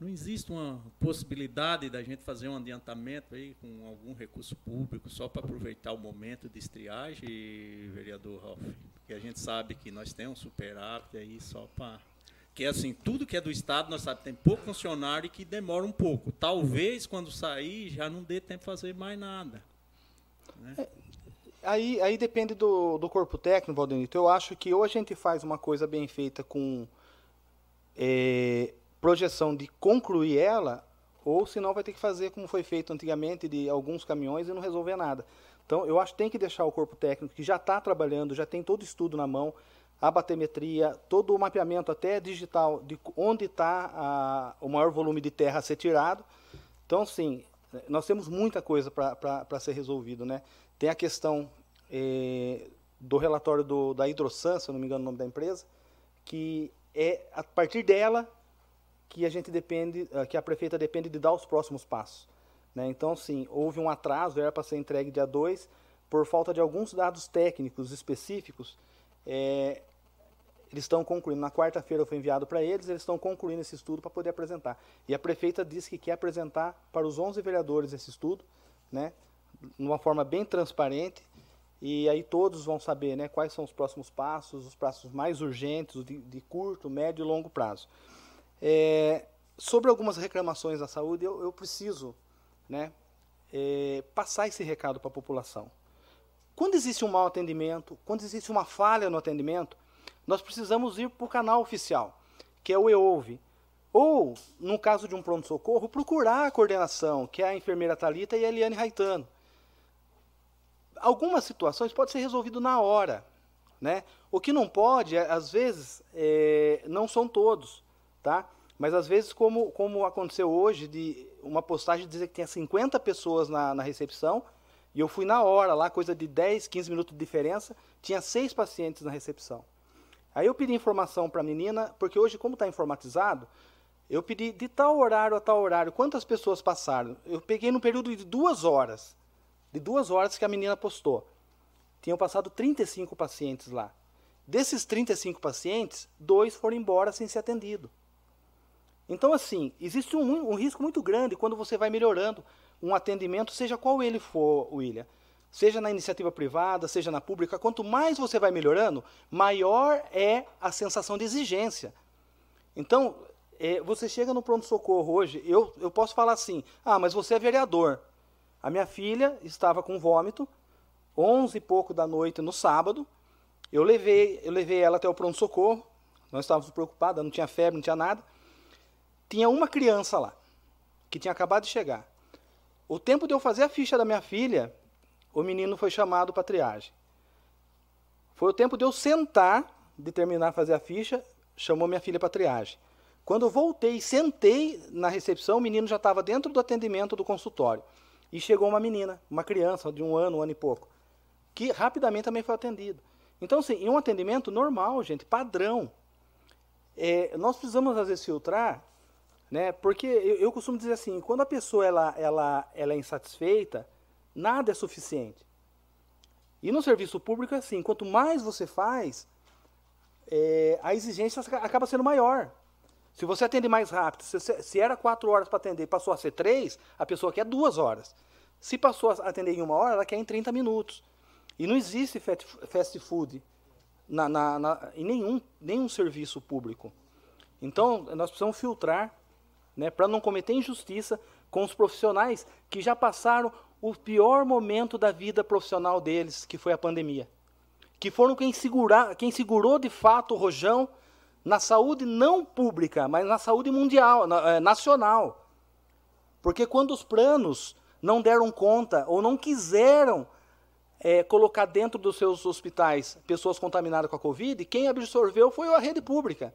Não existe uma possibilidade da gente fazer um adiantamento aí com algum recurso público só para aproveitar o momento de estiagem, vereador Ralf? Porque a gente sabe que nós temos um superávit aí só para que assim, tudo que é do Estado, nós sabemos, tem pouco funcionário e que demora um pouco. Talvez quando sair já não dê tempo de fazer mais nada. Né? Aí, aí depende do, do corpo técnico, Valdenito. Eu acho que ou a gente faz uma coisa bem feita com é, projeção de concluir ela, ou senão vai ter que fazer como foi feito antigamente, de alguns caminhões e não resolver nada. Então, eu acho que tem que deixar o corpo técnico, que já está trabalhando, já tem todo o estudo na mão, a batemetria, todo o mapeamento até digital de onde está o maior volume de terra a ser tirado. Então, sim, nós temos muita coisa para ser resolvido. Né? Tem a questão eh, do relatório do, da Hidrosan, se eu não me engano o nome da empresa, que é a partir dela que a gente depende, eh, que a prefeita depende de dar os próximos passos. Né? Então, sim, houve um atraso, era para ser entregue dia 2, por falta de alguns dados técnicos específicos, é, eles estão concluindo. Na quarta-feira foi enviado para eles, eles estão concluindo esse estudo para poder apresentar. E a prefeita disse que quer apresentar para os 11 vereadores esse estudo, né, de uma forma bem transparente, e aí todos vão saber né, quais são os próximos passos, os passos mais urgentes, de, de curto, médio e longo prazo. É, sobre algumas reclamações da saúde, eu, eu preciso né, é, passar esse recado para a população. Quando existe um mau atendimento, quando existe uma falha no atendimento, nós precisamos ir para o canal oficial, que é o EOUVE. Ou, no caso de um pronto-socorro, procurar a coordenação, que é a enfermeira Talita e a Eliane Raitano. Algumas situações pode ser resolvido na hora. Né? O que não pode, às vezes, é, não são todos. Tá? Mas às vezes, como, como aconteceu hoje, de uma postagem dizer que tinha 50 pessoas na, na recepção, e eu fui na hora lá, coisa de 10, 15 minutos de diferença, tinha seis pacientes na recepção. Aí eu pedi informação para a menina, porque hoje, como está informatizado, eu pedi de tal horário a tal horário, quantas pessoas passaram. Eu peguei no período de duas horas, de duas horas que a menina postou. Tinham passado 35 pacientes lá. Desses 35 pacientes, dois foram embora sem ser atendido. Então, assim, existe um, um risco muito grande quando você vai melhorando um atendimento, seja qual ele for, William. Seja na iniciativa privada, seja na pública, quanto mais você vai melhorando, maior é a sensação de exigência. Então, é, você chega no pronto-socorro hoje, eu, eu posso falar assim, ah, mas você é vereador. A minha filha estava com vômito, 11 e pouco da noite no sábado, eu levei, eu levei ela até o pronto-socorro, nós estávamos preocupados, não tinha febre, não tinha nada. Tinha uma criança lá, que tinha acabado de chegar. O tempo de eu fazer a ficha da minha filha, o menino foi chamado para triagem. Foi o tempo de eu sentar, de terminar fazer a ficha, chamou minha filha para triagem. Quando eu voltei sentei na recepção, o menino já estava dentro do atendimento do consultório. E chegou uma menina, uma criança de um ano, um ano e pouco, que rapidamente também foi atendido. Então, assim, em um atendimento normal, gente, padrão. É, nós precisamos, às vezes, filtrar, né? porque eu, eu costumo dizer assim, quando a pessoa ela, ela, ela é insatisfeita, nada é suficiente. E no serviço público é assim, quanto mais você faz, é, a exigência acaba sendo maior. Se você atende mais rápido, se, se era quatro horas para atender passou a ser três, a pessoa quer duas horas. Se passou a atender em uma hora, ela quer em 30 minutos. E não existe fast food na, na, na, em nenhum, nenhum serviço público. Então, nós precisamos filtrar né, para não cometer injustiça com os profissionais que já passaram o pior momento da vida profissional deles, que foi a pandemia. Que foram quem, segurar, quem segurou de fato o rojão na saúde não pública, mas na saúde mundial, na, nacional. Porque quando os planos não deram conta ou não quiseram é, colocar dentro dos seus hospitais pessoas contaminadas com a Covid, quem absorveu foi a rede pública.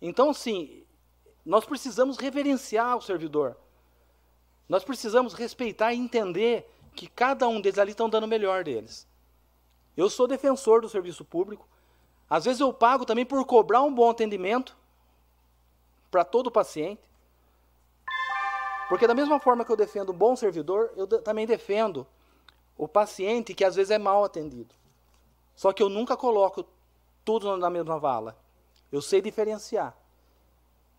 Então, sim, nós precisamos reverenciar o servidor. Nós precisamos respeitar e entender que cada um deles ali estão dando o melhor deles. Eu sou defensor do serviço público. Às vezes eu pago também por cobrar um bom atendimento para todo paciente. Porque da mesma forma que eu defendo um bom servidor, eu também defendo o paciente que às vezes é mal atendido. Só que eu nunca coloco tudo na mesma vala. Eu sei diferenciar.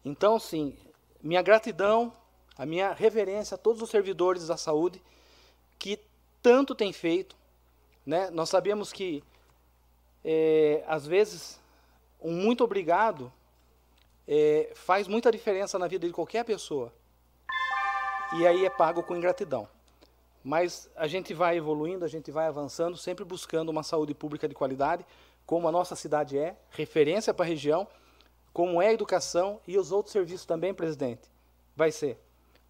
Então, sim, minha gratidão, a minha reverência a todos os servidores da saúde que tanto têm feito. Né? Nós sabemos que, é, às vezes, um muito obrigado é, faz muita diferença na vida de qualquer pessoa. E aí é pago com ingratidão. Mas a gente vai evoluindo, a gente vai avançando, sempre buscando uma saúde pública de qualidade, como a nossa cidade é, referência para a região, como é a educação e os outros serviços também, presidente. Vai ser.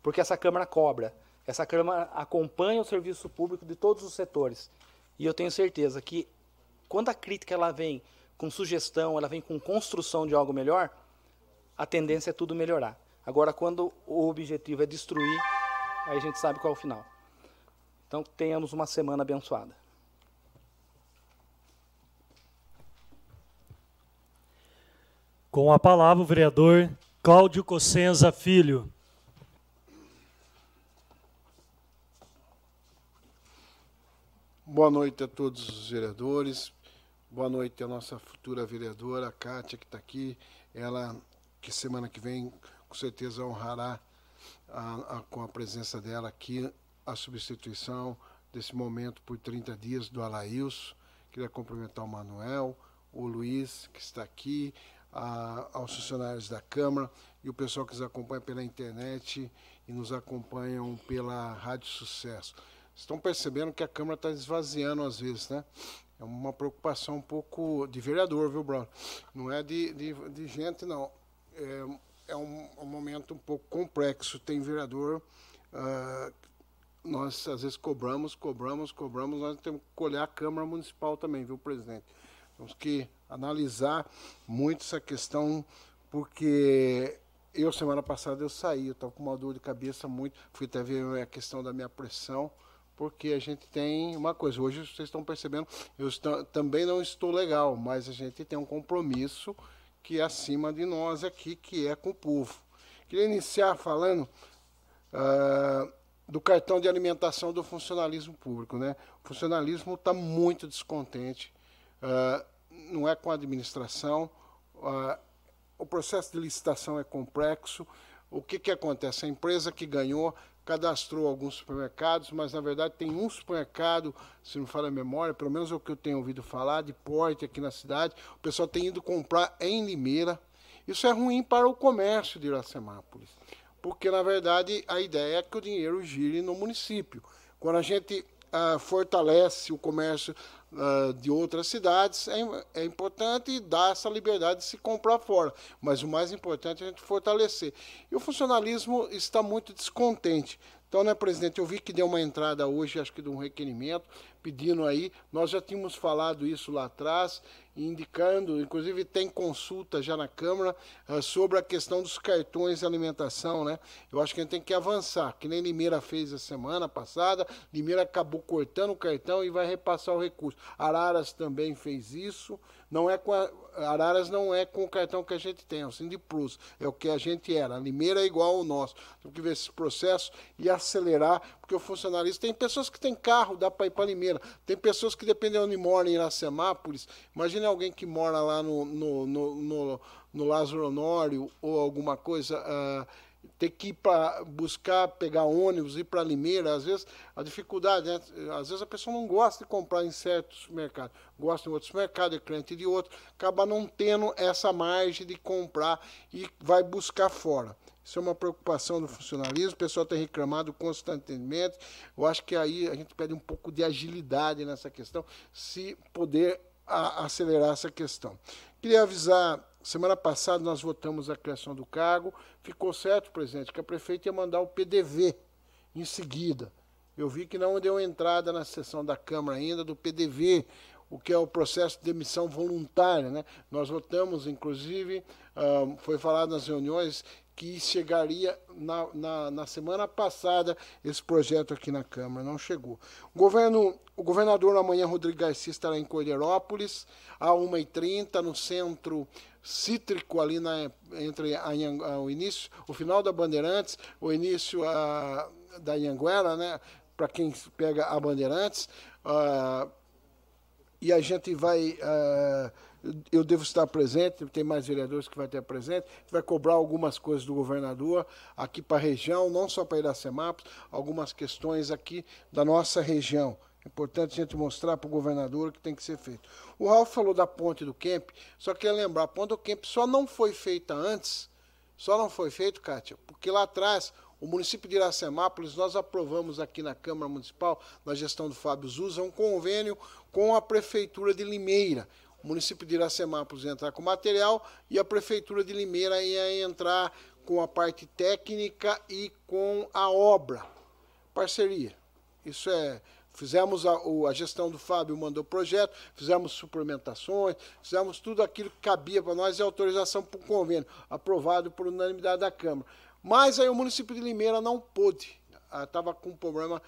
Porque essa Câmara cobra, essa Câmara acompanha o serviço público de todos os setores. E eu tenho certeza que quando a crítica ela vem com sugestão, ela vem com construção de algo melhor, a tendência é tudo melhorar. Agora, quando o objetivo é destruir, aí a gente sabe qual é o final. Então, tenhamos uma semana abençoada. Com a palavra, o vereador Cláudio Cossenza Filho. Boa noite a todos os vereadores. Boa noite à nossa futura vereadora, a Kátia, que está aqui. Ela, que semana que vem, com certeza honrará a, a, com a presença dela aqui a substituição desse momento por 30 dias do Alailson. Queria cumprimentar o Manuel, o Luiz, que está aqui, a, aos funcionários da Câmara e o pessoal que nos acompanha pela internet e nos acompanham pela Rádio Sucesso estão percebendo que a Câmara está esvaziando às vezes, né? É uma preocupação um pouco de vereador, viu, Bruno? Não é de, de, de gente, não. É, é um, um, momento um pouco complexo. Tem vereador, uh, nós às vezes cobramos, cobramos, cobramos, nós temos que olhar a Câmara Municipal também, viu, presidente? Temos que analisar muito essa questão, porque eu, semana passada, eu saí, eu estava com uma dor de cabeça muito, fui até ver a questão da minha pressão, porque a gente tem uma coisa, hoje vocês estão percebendo, eu também não estou legal, mas a gente tem um compromisso que é acima de nós aqui, que é com o povo. Queria iniciar falando uh, do cartão de alimentação do funcionalismo público. Né? O funcionalismo está muito descontente, uh, não é com a administração, uh, o processo de licitação é complexo. O que, que acontece? A empresa que ganhou cadastrou alguns supermercados, mas na verdade tem um supermercado, se não fala a memória, pelo menos é o que eu tenho ouvido falar, de porte aqui na cidade, o pessoal tem ido comprar em Limeira. Isso é ruim para o comércio de Iracemápolis, porque na verdade a ideia é que o dinheiro gire no município. Quando a gente uh, fortalece o comércio uh, de outras cidades, é, é importante dar essa liberdade de se comprar fora. Mas o mais importante é a gente fortalecer. E o funcionalismo está muito descontente. Então, né, presidente, eu vi que deu uma entrada hoje, acho que de um requerimento, pedindo aí, nós já tínhamos falado isso lá atrás, indicando, inclusive tem consulta já na Câmara uh, sobre a questão dos cartões de alimentação, né? Eu acho que a gente tem que avançar, que nem Limeira fez a semana passada, Limeira acabou cortando o cartão e vai repassar o recurso. Araras também fez isso, não é com a, Araras não é com o cartão que a gente tem, é o Cindy Plus, é o que a gente era. A Limeira é igual ao nosso. Tem que ver esse processo e acelerar, porque o funcionalista tem pessoas que têm carro, dá para ir para Limeira. Tem pessoas que dependem de onde moram em Iracemápolis. Imagine alguém que mora lá no, no, no, no, no Lázaro Honório ou alguma coisa. Uh, ter que ir para buscar, pegar ônibus, ir para Limeira, às vezes a dificuldade, né? às vezes a pessoa não gosta de comprar em certos mercados, gosta em outros mercados, é cliente de outro, acaba não tendo essa margem de comprar e vai buscar fora. Isso é uma preocupação do funcionalismo, o pessoal tem reclamado constantemente. Eu acho que aí a gente pede um pouco de agilidade nessa questão, se poder a, acelerar essa questão. Queria avisar Semana passada nós votamos a criação do cargo. Ficou certo, presidente, que a prefeita ia mandar o PDV em seguida. eu vi que não deu entrada na sessão da Câmara ainda do PDV, o que é o processo de demissão voluntária. Né? Nós votamos, inclusive, uh, foi falado nas reuniões que chegaria na, na, na, semana passada esse projeto aqui na Câmara, não chegou. O, governo, o governador amanhã, Rodrigo Garcia, estará em Cordeirópolis, a 1h30, no centro cítrico ali na, entre a, a, o início, o final da Bandeirantes, o início a, da Anhanguera, né, para quem pega a Bandeirantes, uh, e a gente vai. Uh, eu devo estar presente, tem mais vereadores que vai ter presente, vai cobrar algumas coisas do governador aqui para a região, não só para Iracemápolis, algumas questões aqui da nossa região. É importante a gente mostrar para o governador o que tem que ser feito. O Ralf falou da ponte do Kemp, só queria lembrar, a ponte do Kemp só não foi feita antes, só não foi feito, Kátia, porque lá atrás o município de Iracemápolis, nós aprovamos aqui na Câmara Municipal, na gestão do Fábio Zuza, um convênio com a Prefeitura de Limeira. O município de Iracemápolis entrar com material e a Prefeitura de Limeira ia entrar com a parte técnica e com a obra. Parceria. Isso é. Fizemos a, a gestão do Fábio, mandou o projeto, fizemos suplementações, fizemos tudo aquilo que cabia para nós e autorização para o convênio, aprovado por unanimidade da Câmara. Mas aí o município de Limeira não pôde, estava ah, com um problema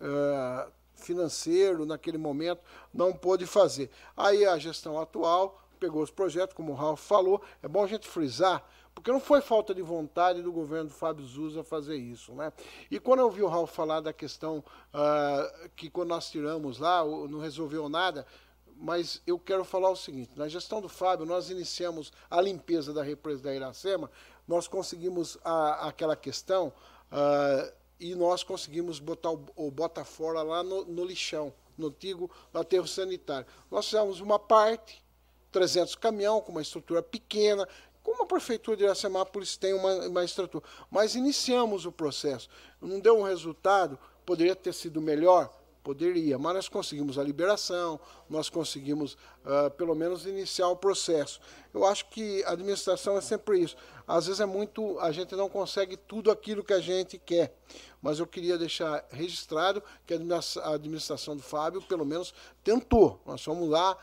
uh, financeiro naquele momento, não pôde fazer. Aí a gestão atual pegou os projetos, como o Ralf falou, é bom a gente frisar, porque não foi falta de vontade do governo do Fábio Zuza fazer isso. Né? E quando eu vi o Ralf falar da questão uh, que quando nós tiramos lá, não resolveu nada, mas eu quero falar o seguinte: na gestão do Fábio, nós iniciamos a limpeza da represa da Iracema, nós conseguimos a, aquela questão uh, e nós conseguimos botar o, o bota fora lá no, no lixão, no antigo aterro sanitário. Nós fizemos uma parte, 300 caminhão, com uma estrutura pequena, como a prefeitura de Iracemápolis tem uma, uma estrutura. Mas iniciamos o processo. Não deu um resultado, poderia ter sido melhor, Poderia, mas nós conseguimos a liberação, nós conseguimos, uh, pelo menos, iniciar o processo. Eu acho que a administração é sempre isso. Às vezes é muito. A gente não consegue tudo aquilo que a gente quer. Mas eu queria deixar registrado que a administração do Fábio, pelo menos, tentou. Nós fomos lá,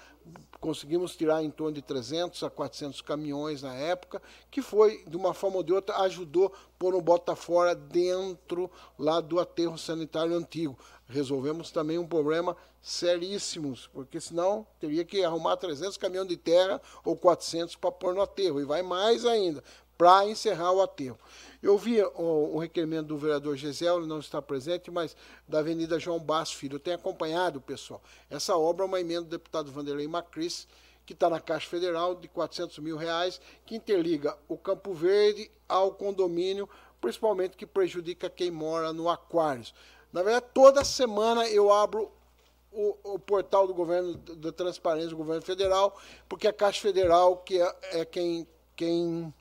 conseguimos tirar em torno de 300 a 400 caminhões na época, que foi, de uma forma ou de outra, ajudou pôr um bota fora dentro lá do aterro sanitário antigo. Resolvemos também um problema seríssimo, porque senão teria que arrumar 300 caminhões de terra ou 400 para pôr no aterro, e vai mais ainda, para encerrar o aterro. Eu vi o, o, requerimento do vereador Gisel, ele não está presente, mas da Avenida João Basso Filho. Eu tenho acompanhado, pessoal. Essa obra é uma emenda do deputado Vanderlei Macris, que está na Caixa Federal, de 400 mil reais, que interliga o Campo Verde ao condomínio, principalmente que prejudica quem mora no Aquários. Na verdade, toda semana eu abro o, o, portal do governo da transparência do governo federal, porque a Caixa Federal que é, é quem, quem,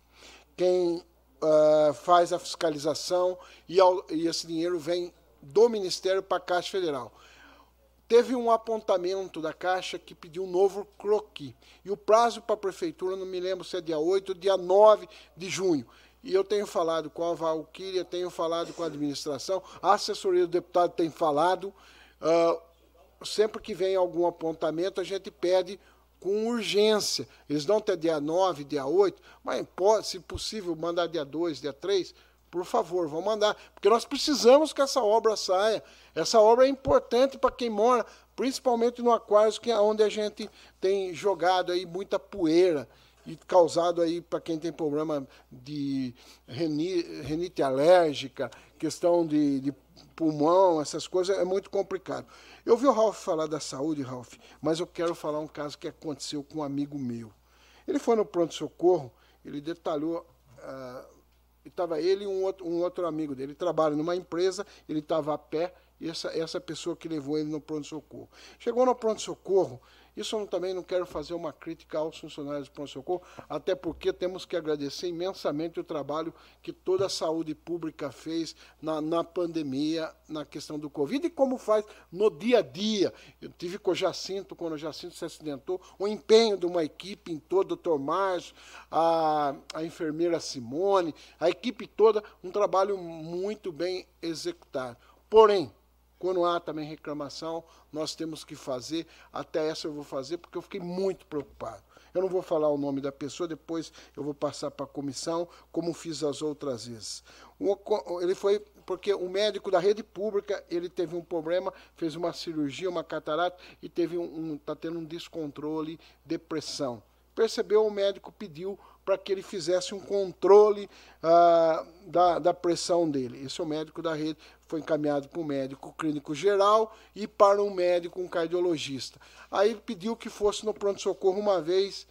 quem uh, faz a fiscalização e, ao, e esse dinheiro vem do Ministério para a Caixa Federal. Teve um apontamento da Caixa que pediu um novo croqui. E o prazo para a Prefeitura, não me lembro se é dia 8 ou dia 9 de junho. E eu tenho falado com a Valquíria, tenho falado com a administração, a assessoria do deputado tem falado. Uh, sempre que vem algum apontamento, a gente pede com urgência. Eles dão até dia 9, dia 8, mas pode, se possível, mandar dia 2, dia 3, por favor, vão mandar. Porque nós precisamos que essa obra saia. Essa obra é importante para quem mora, principalmente no Aquários, que é onde a gente tem jogado aí muita poeira e causado aí para quem tem problema de renite alérgica, questão de, de pulmão, essas coisas, é muito complicado. Eu ouvi o Ralph falar da saúde, Ralph, mas eu quero falar um caso que aconteceu com um amigo meu. Ele foi no pronto-socorro, ele detalhou. Uh, estava ele e um outro, um outro amigo dele. Ele trabalha numa empresa, ele estava a pé, e essa, essa pessoa que levou ele no pronto-socorro. Chegou no pronto-socorro, isso também não quero fazer uma crítica aos funcionários do pronto-socorro, até porque temos que agradecer imensamente o trabalho que toda a saúde pública fez na, na pandemia, na questão do Covid, e como faz no dia a dia. Eu tive com o Jacinto, quando o Jacinto se acidentou, o empenho de uma equipe em todo, o doutor Márcio, a, a enfermeira Simone, a equipe toda, um trabalho muito bem executado. Porém, Quando há também reclamação, nós temos que fazer. Até essa eu vou fazer porque eu fiquei muito preocupado. Eu não vou falar o nome da pessoa, depois eu vou passar para a comissão, como fiz as outras vezes. Ele foi porque o médico da rede pública ele teve um problema, fez uma cirurgia, uma catarata e teve um, um tá tendo um descontrole, depressão. Percebeu o médico pediu para que ele fizesse um controle ah, da, da pressão dele. Esse é o médico da rede, foi encaminhado para um médico clínico geral e para um médico, um cardiologista. Aí pediu que fosse no pronto-socorro uma vez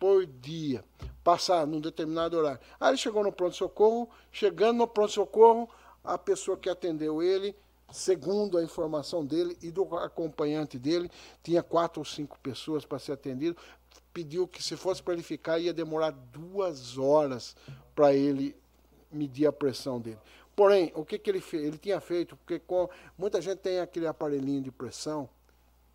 por dia, passar num determinado horário. Aí ele chegou no pronto-socorro, chegando no pronto-socorro, a pessoa que atendeu ele, segundo a informação dele e do acompanhante dele, tinha quatro ou cinco pessoas para ser atendido, pediu que se fosse para ele ficar ia demorar duas horas para ele medir a pressão dele. Porém, o que, que ele fez? Ele tinha feito, porque com, muita gente tem aquele aparelhinho de pressão,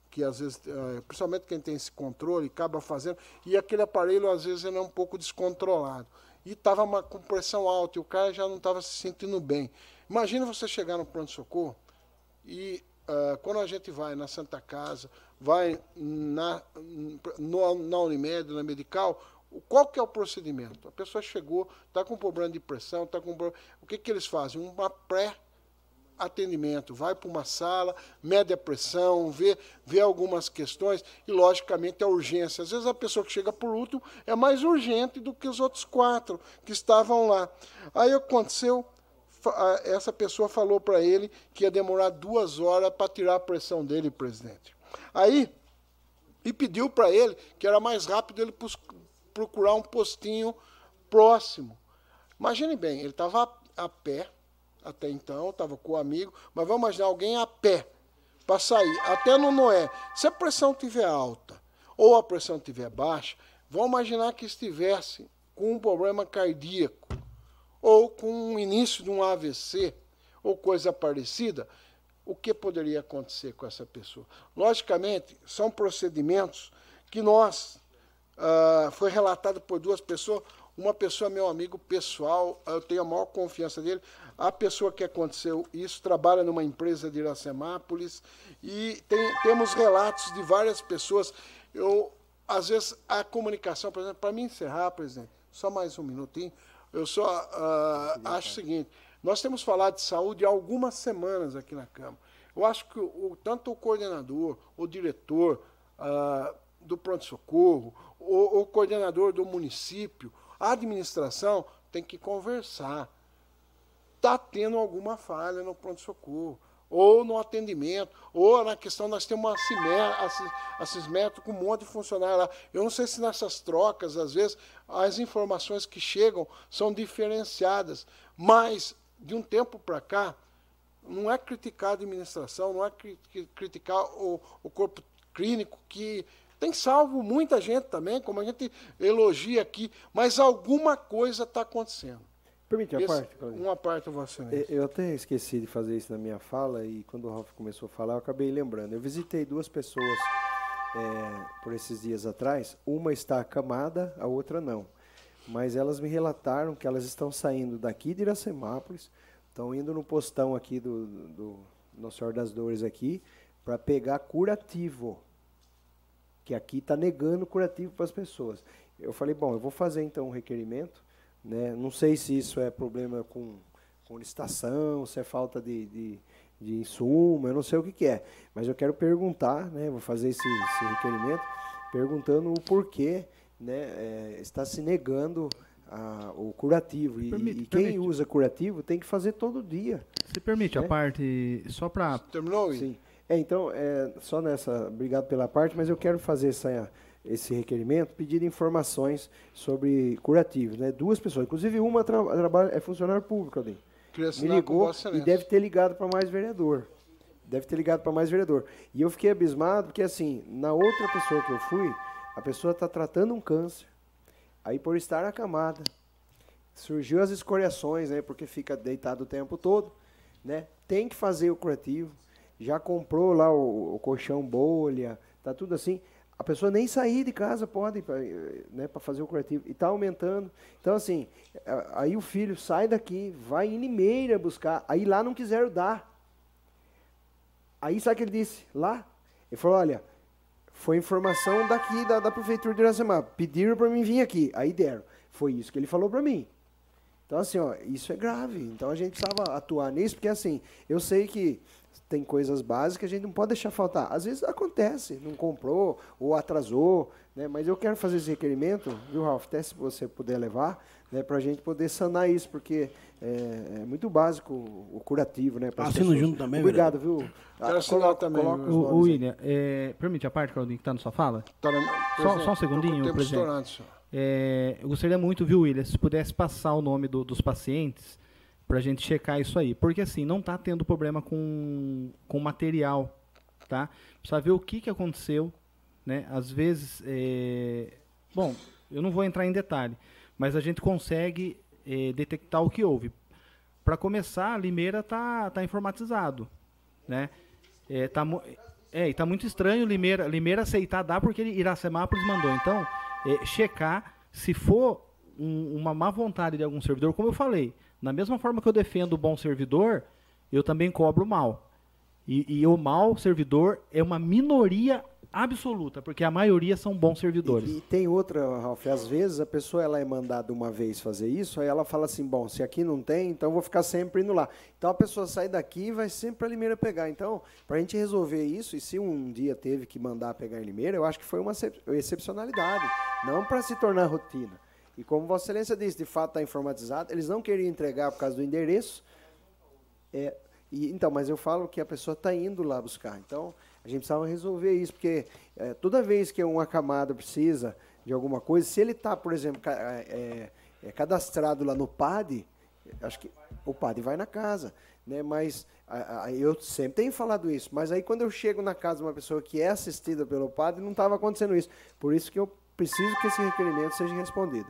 que às vezes, eh, principalmente quem tem esse controle, acaba fazendo, e aquele aparelho às vezes ele é um pouco descontrolado. E estava com pressão alta, e o cara já não estava se sentindo bem. Imagina você chegar no pronto-socorro e uh, quando a gente vai na Santa Casa, vai na, no, na Unimed, na Medical, qual que é o procedimento? A pessoa chegou, está com problema de pressão, está com o que, que eles fazem? Uma pré atendimento, vai para uma sala, mede a pressão, vê, vê algumas questões e, logicamente, a urgência. Às vezes a pessoa que chega por último é mais urgente do que os outros quatro que estavam lá. Aí aconteceu, essa pessoa falou para ele que ia demorar duas horas para tirar a pressão dele, presidente. Aí, e pediu para ele que era mais rápido ele procurar um postinho próximo. Imagine bem, ele estava a, pé até então, estava com o amigo, mas vamos imaginar alguém a pé para sair, até no Noé. Se a pressão estiver alta ou a pressão estiver baixa, vamos imaginar que estivesse com um problema cardíaco ou com o início de um AVC ou coisa parecida, o que poderia acontecer com essa pessoa? Logicamente, são procedimentos que nós, uh, foi relatado por duas pessoas, uma pessoa, meu amigo pessoal, eu tenho a maior confiança dele, a pessoa que aconteceu isso trabalha numa empresa de Iracemápolis e tem, temos relatos de várias pessoas. Eu, às vezes, a comunicação, por exemplo, para mim encerrar, presidente, só mais um minutinho, eu só uh, acho o seguinte, nós temos falado de saúde há algumas semanas aqui na Câmara. Eu acho que o, tanto o coordenador, o diretor uh, do pronto-socorro, o, o coordenador do município, a administração tem que conversar. Está tendo alguma falha no pronto-socorro, ou no atendimento, ou na questão, nós temos uma CISMETO com um monte de funcionário lá. Eu não sei se nessas trocas, às vezes, as informações que chegam são diferenciadas, mas de um tempo para cá, não é criticar a administração, não é criticar o, o corpo clínico que tem salvo muita gente também, como a gente elogia aqui, mas alguma coisa está acontecendo. Permite a Esse, parte, Claudio? Uma parte, Vossa Excelência. Eu até esqueci de fazer isso na minha fala e quando o Ralf começou a falar, eu acabei lembrando. Eu visitei duas pessoas é, por esses dias atrás. Uma está acamada, a outra não. Mas elas me relataram que elas estão saindo daqui de Iracemápolis, estão indo no postão aqui do, do, Senhora das Dores aqui, para pegar curativo que aqui está negando curativo para as pessoas. Eu falei, bom, eu vou fazer então um requerimento, né? não sei se isso é problema com, com licitação, se é falta de, de, de insumo, eu não sei o que, que é, mas eu quero perguntar, né? vou fazer esse, esse requerimento, perguntando o porquê né? É, está se negando a, o curativo. E, permite, e quem permite. usa curativo tem que fazer todo dia. Se permite né? a parte, só para... Terminou? Sim. É, então, é, só nessa, obrigado pela parte, mas eu quero fazer essa, esse requerimento, pedir informações sobre curativos. Né? Duas pessoas, inclusive uma tra trabalha, é funcionário público ali. Me ligou e deve ter ligado para mais vereador. Deve ter ligado para mais vereador. E eu fiquei abismado, porque assim, na outra pessoa que eu fui, a pessoa está tratando um câncer. Aí por estar acamada, surgiu as escoriações, né? Porque fica deitado o tempo todo, né? Tem que fazer o curativo já comprou lá o, o colchão bolha, tá tudo assim. A pessoa nem sair de casa pode né, para fazer o curativo. E está aumentando. Então, assim, aí o filho sai daqui, vai em Limeira buscar, aí lá não quiseram dar. Aí sabe o que ele disse lá? Ele falou, olha, foi informação daqui da, da prefeitura de Iracema. Pediram para mim vir aqui. Aí deram. Foi isso que ele falou para mim. Então, assim, ó, isso é grave. Então a gente precisava atuar nisso, porque assim, eu sei que tem coisas básicas que a gente não pode deixar faltar. Às vezes acontece, não comprou ou atrasou, né? Mas eu quero fazer esse requerimento, viu, Ralf? Até se você puder levar, né, para a gente poder sanar isso, porque é, é muito básico o, curativo, né? Assino junto também, Obrigado, viu? Quero assinar também. coloca O, o. William, é, permite a parte, Claudinho, que está na sua fala? Tá na- Só- só um segundinho, presidente. É, eu gostaria muito, viu, William, se pudesse passar o nome do- dos pacientes para a gente checar isso aí. Porque assim, não está tendo problema com, com material, tá? Precisa ver o que, que aconteceu, né? Às vezes, é, bom, eu não vou entrar em detalhe, mas a gente consegue é, detectar o que houve. Para começar, Limeira tá, tá informatizado, né? É, tá, é, e tá muito estranho Limeira, Limeira aceitar dar porque ele- Iracemápolis mandou. Então, é, checar se for um- uma má vontade de algum servidor, como eu falei, na mesma forma que eu defendo o bom servidor, eu também cobro o mal. E, e o mal servidor é uma minoria absoluta, porque a maioria são bons servidores. E, e tem outra, Ralf, às vezes a pessoa ela é mandada uma vez fazer isso, aí ela fala assim, bom, se aqui não tem, então vou ficar sempre indo lá. Então a pessoa sai daqui e vai sempre para Limeira pegar. Então, para a gente resolver isso, e se um dia teve que mandar pegar em Limeira, eu acho que foi uma excep- excepcionalidade, não para se tornar rotina. E como Vossa Excelência disse, de fato está informatizado, eles não queriam entregar por causa do endereço, é, e, então, mas eu falo que a pessoa está indo lá buscar. Então, a gente precisava resolver isso, porque é, toda vez que uma camada precisa de alguma coisa, se ele está, por exemplo, ca- é, é, cadastrado lá no PAD, acho que o PAD vai na casa. Né? Mas a- a- eu sempre tenho falado isso. Mas aí, quando eu chego na casa de uma pessoa que é assistida pelo PAD, não estava acontecendo isso. Por isso que eu preciso que esse requerimento seja respondido.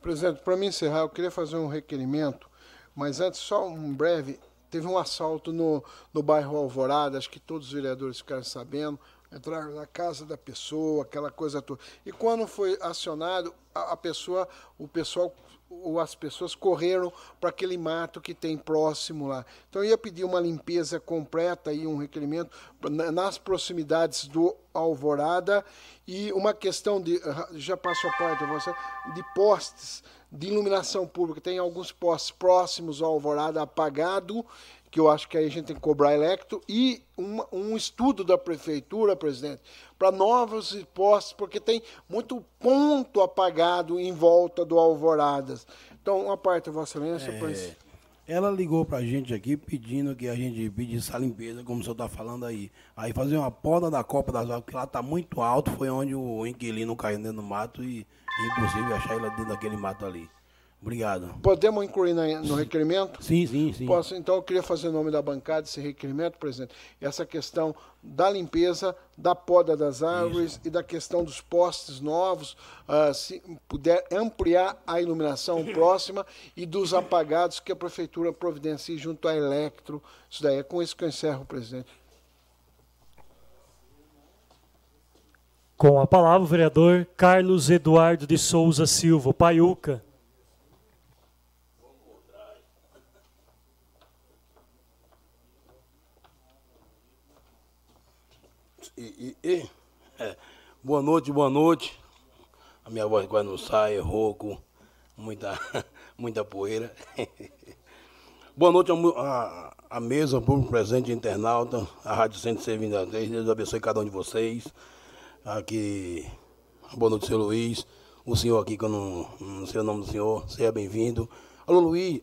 Presidente, para me encerrar, eu queria fazer um requerimento, mas antes, só um breve. Teve um assalto no, no bairro Alvorada, acho que todos os vereadores ficaram sabendo. Entraram na casa da pessoa, aquela coisa toda. E quando foi acionado, a, a pessoa, o pessoal, ou as pessoas correram para aquele mato que tem próximo lá. Então eu ia pedir uma limpeza completa e um requerimento na- nas proximidades do Alvorada e uma questão de já passo a parte de postes de iluminação pública. Tem alguns postes próximos ao Alvorada apagado, que eu acho que aí a gente tem que cobrar electro, e uma- um estudo da prefeitura, presidente, para novos postes, porque tem muito ponto apagado em volta do Alvoradas. Então, uma parte, Vossa Excelência, É, pois- Ela ligou pra gente aqui pedindo que a gente pedisse a limpeza, como o senhor tá falando aí. Aí fazer uma poda da Copa das Águas, porque lá tá muito alto, foi onde o inquilino caiu dentro do mato e impossível achar ele dentro daquele mato ali. Obrigado. podemos incluir na- no requerimento? Sim, sim, sim. Posso, então, eu queria fazer em nome da bancada esse requerimento, presidente. Essa questão da limpeza, da poda das árvores e da questão dos postes novos, ah, se puder ampliar a iluminação próxima e dos apagados que a prefeitura providencie junto à Electro. Isso daí é com isso que eu encerro, presidente. Com a palavra, o vereador Carlos Eduardo de Souza Silva, Paiuca. E, e- e- é, boa noite, boa noite. A minha voz quase não sai, é rouco, muita, muita poeira. boa noite a, a, a mesa, público presente, internauta, a Rádio 123. Deus abençoe cada um de vocês. Aqui, boa noite, senhor Luiz. O senhor aqui, que eu não, não sei o nome do senhor, seja bem-vindo. Alô, Luiz,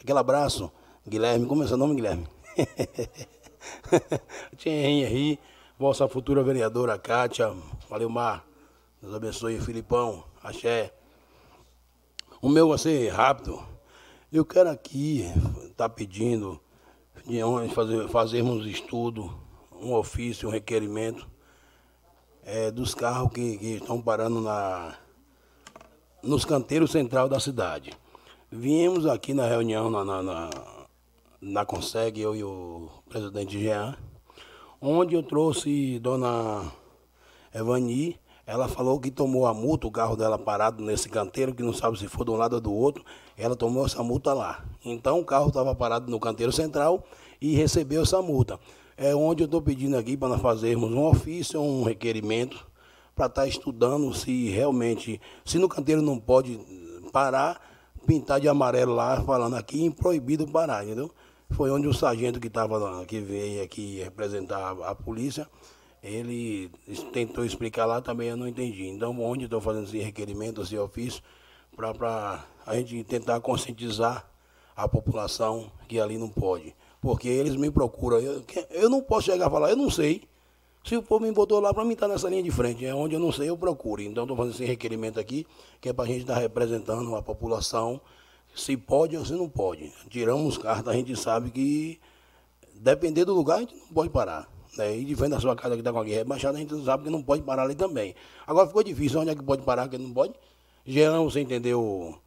aquele abraço. Guilherme, como é seu nome, Guilherme? Tia Henri, vossa futura vereadora Kátia, valeu Mar, Deus abençoe, Filipão, Axé. O meu vai ser rápido. Eu quero aqui estar pedindo de onde fazer, fazermos estudo, um ofício, um requerimento é, dos carros que, que estão parando na, nos canteiros central da cidade. Viemos aqui na reunião na, na, na, na Conseg, eu e o presidente Jean, onde eu trouxe dona Evani, ela falou que tomou a multa, o carro dela parado nesse canteiro, que não sabe se for de um lado ou do outro, ela tomou essa multa lá. Então o carro estava parado no canteiro central e recebeu essa multa. É onde eu estou pedindo aqui para nós fazermos um ofício, um requerimento, para estar tá estudando se realmente, se no canteiro não pode parar, pintar de amarelo lá, falando aqui, proibido parar, entendeu? Foi onde o sargento que estava que veio aqui representar a, a polícia, ele tentou explicar lá também, eu não entendi. Então, onde estou fazendo esse requerimento, esse ofício, para a gente tentar conscientizar a população que ali não pode. Porque eles me procuram. Eu, eu não posso chegar e falar, eu não sei. Se o povo me botou lá para mim estar tá nessa linha de frente, é onde eu não sei, eu procuro. Então estou fazendo esse requerimento aqui, que é para a gente estar tá representando a população, se pode ou se não pode. Tiramos carta, a gente sabe que, depender do lugar, a gente não pode parar. Né? E de frente da sua casa que está com a guerra rebaixada, a gente sabe que não pode parar ali também. Agora ficou difícil, onde é que pode parar, que não pode? Jean, você entendeu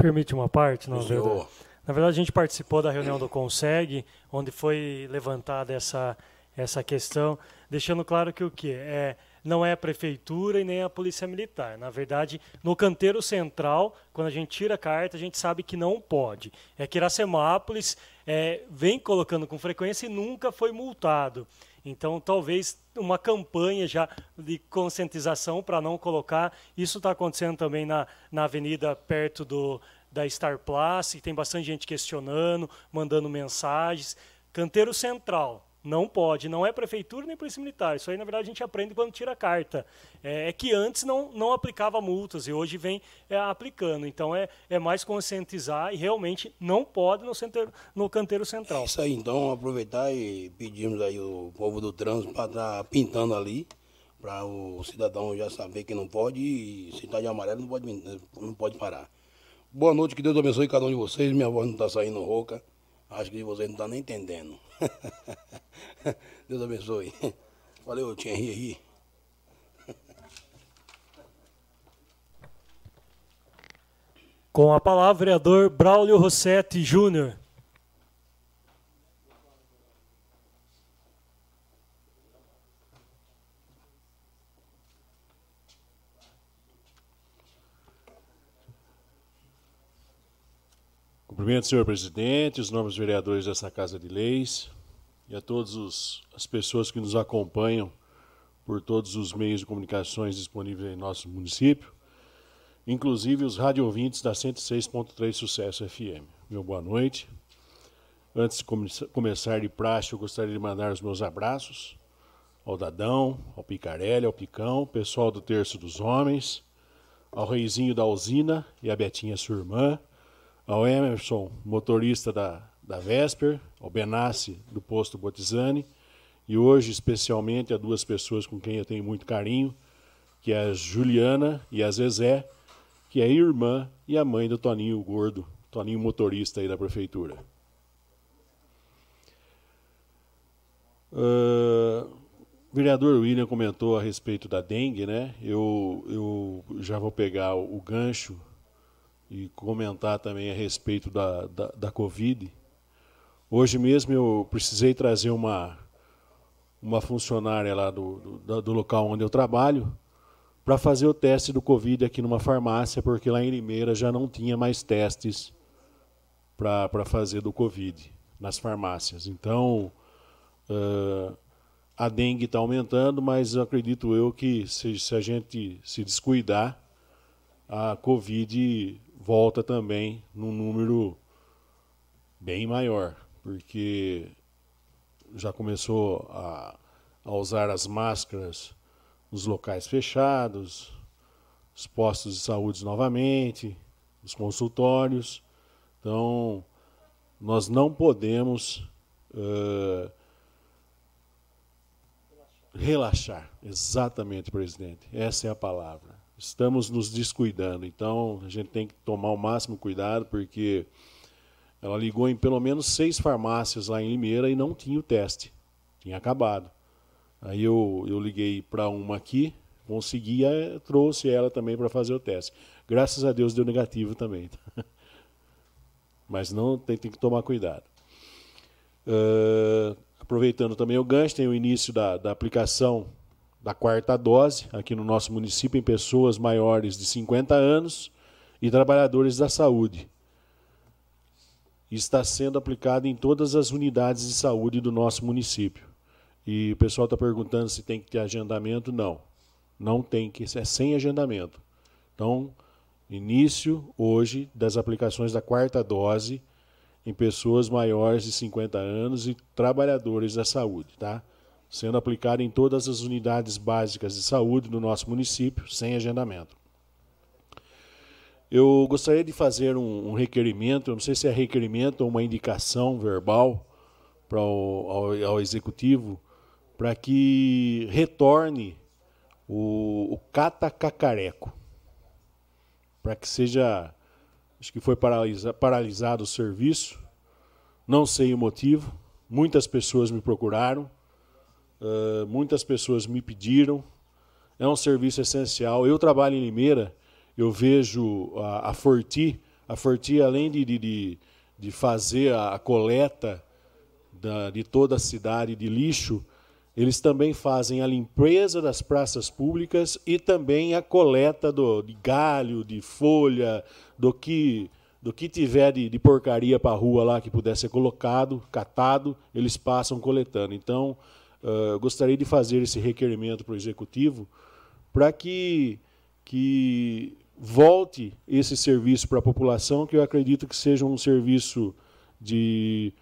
permite uma parte, na verdade. Na verdade, a gente participou da reunião do Conseg, onde foi levantada essa, essa questão, deixando claro que o que é não é a prefeitura e nem a polícia militar. Na verdade, no canteiro central, quando a gente tira a carta, a gente sabe que não pode. É que Iracemápolis é, vem colocando com frequência e nunca foi multado. Então, talvez uma campanha já de conscientização para não colocar. Isso está acontecendo também na, na avenida perto do, da Star Plus, tem bastante gente questionando, mandando mensagens. Canteiro Central, não pode, não é prefeitura nem polícia militar. Isso aí, na verdade, a gente aprende quando tira a carta. É, é que antes não, não aplicava multas e hoje vem é, aplicando. Então é, é mais conscientizar e realmente não pode no, centro, no canteiro central. É isso aí, então aproveitar e pedimos aí o povo do trânsito para estar tá pintando ali, para o cidadão já saber que não pode, e se está de amarelo não pode, não pode parar. Boa noite, que Deus abençoe cada um de vocês. Minha voz não está saindo rouca. Acho que vocês não estão tá nem entendendo. Deus abençoe. Valeu, Thierry aí. Com a palavra, vereador Braulio Rossetti Júnior. Cumprimento, senhor presidente, os novos vereadores dessa Casa de Leis e a todas as pessoas que nos acompanham por todos os meios de comunicações disponíveis em nosso município, inclusive os rádio ouvintes da 106.3 Sucesso FM. Meu boa noite. Antes de come começar de praxe, eu gostaria de mandar os meus abraços ao Dadão, ao Picarelli, ao Picão, pessoal do Terço dos Homens, ao Reizinho da Usina e a Betinha, sua irmã, ao Emerson, motorista da, da Vesper, ao Benassi, do posto Botizani, e hoje especialmente a duas pessoas com quem eu tenho muito carinho, que é a Juliana e a Zezé, que é irmã e a mãe do Toninho Gordo, Toninho motorista aí da prefeitura. Uh, o vereador William comentou a respeito da dengue, né? Eu, eu já vou pegar o gancho e comentar também a respeito da, da, da Covid. Hoje mesmo eu precisei trazer uma, uma funcionária lá do, do, do local onde eu trabalho para fazer o teste do Covid aqui numa farmácia, porque lá em Limeira já não tinha mais testes para fazer do Covid nas farmácias. Então, uh, a dengue está aumentando, mas acredito eu que se, se a gente se descuidar, a Covid volta também num número bem maior, porque já começou a, a usar as máscaras nos locais fechados, os postos de saúde novamente, os consultórios. Então, nós não podemos uh, relaxar. Exatamente, presidente. Essa é a palavra estamos nos descuidando. Então, a gente tem que tomar o máximo cuidado, porque ela ligou em pelo menos seis farmácias lá em Limeira e não tinha o teste. Tinha acabado. Aí eu, eu liguei para uma aqui, consegui, trouxe ela também para fazer o teste. Graças a Deus deu negativo também. Mas não tem, tem que tomar cuidado. Uh, aproveitando também o gancho, tem o início da, da aplicação da quarta dose aqui no nosso município em pessoas maiores de 50 anos e trabalhadores da saúde. está sendo aplicado em todas as unidades de saúde do nosso município. E o pessoal está perguntando se tem que ter agendamento. Não, não tem que, é sem agendamento. Então, início hoje das aplicações da quarta dose em pessoas maiores de 50 anos e trabalhadores da saúde, tá? Sendo aplicado em todas as unidades básicas de saúde do nosso município, sem agendamento. Eu gostaria de fazer um, um requerimento, não sei se é requerimento ou uma indicação verbal para o, ao, ao executivo, para que retorne o, o Cata Cacareco, para que seja acho que foi paralisa, paralisado o serviço, não sei o motivo. Muitas pessoas me procuraram, uh, muitas pessoas me pediram. É um serviço essencial. Eu trabalho em Limeira, eu vejo a, a Forti, a Forti, além de, de, de fazer a, a coleta da, de toda a cidade de lixo, eles também fazem a limpeza das praças públicas e também a coleta do, de galho, de folha, do que do que tiver de, de porcaria para a rua lá que puder ser colocado, catado, eles passam coletando. Então, uh, gostaria de fazer esse requerimento para o executivo para que, que volte esse serviço para a população, que eu acredito que seja um serviço de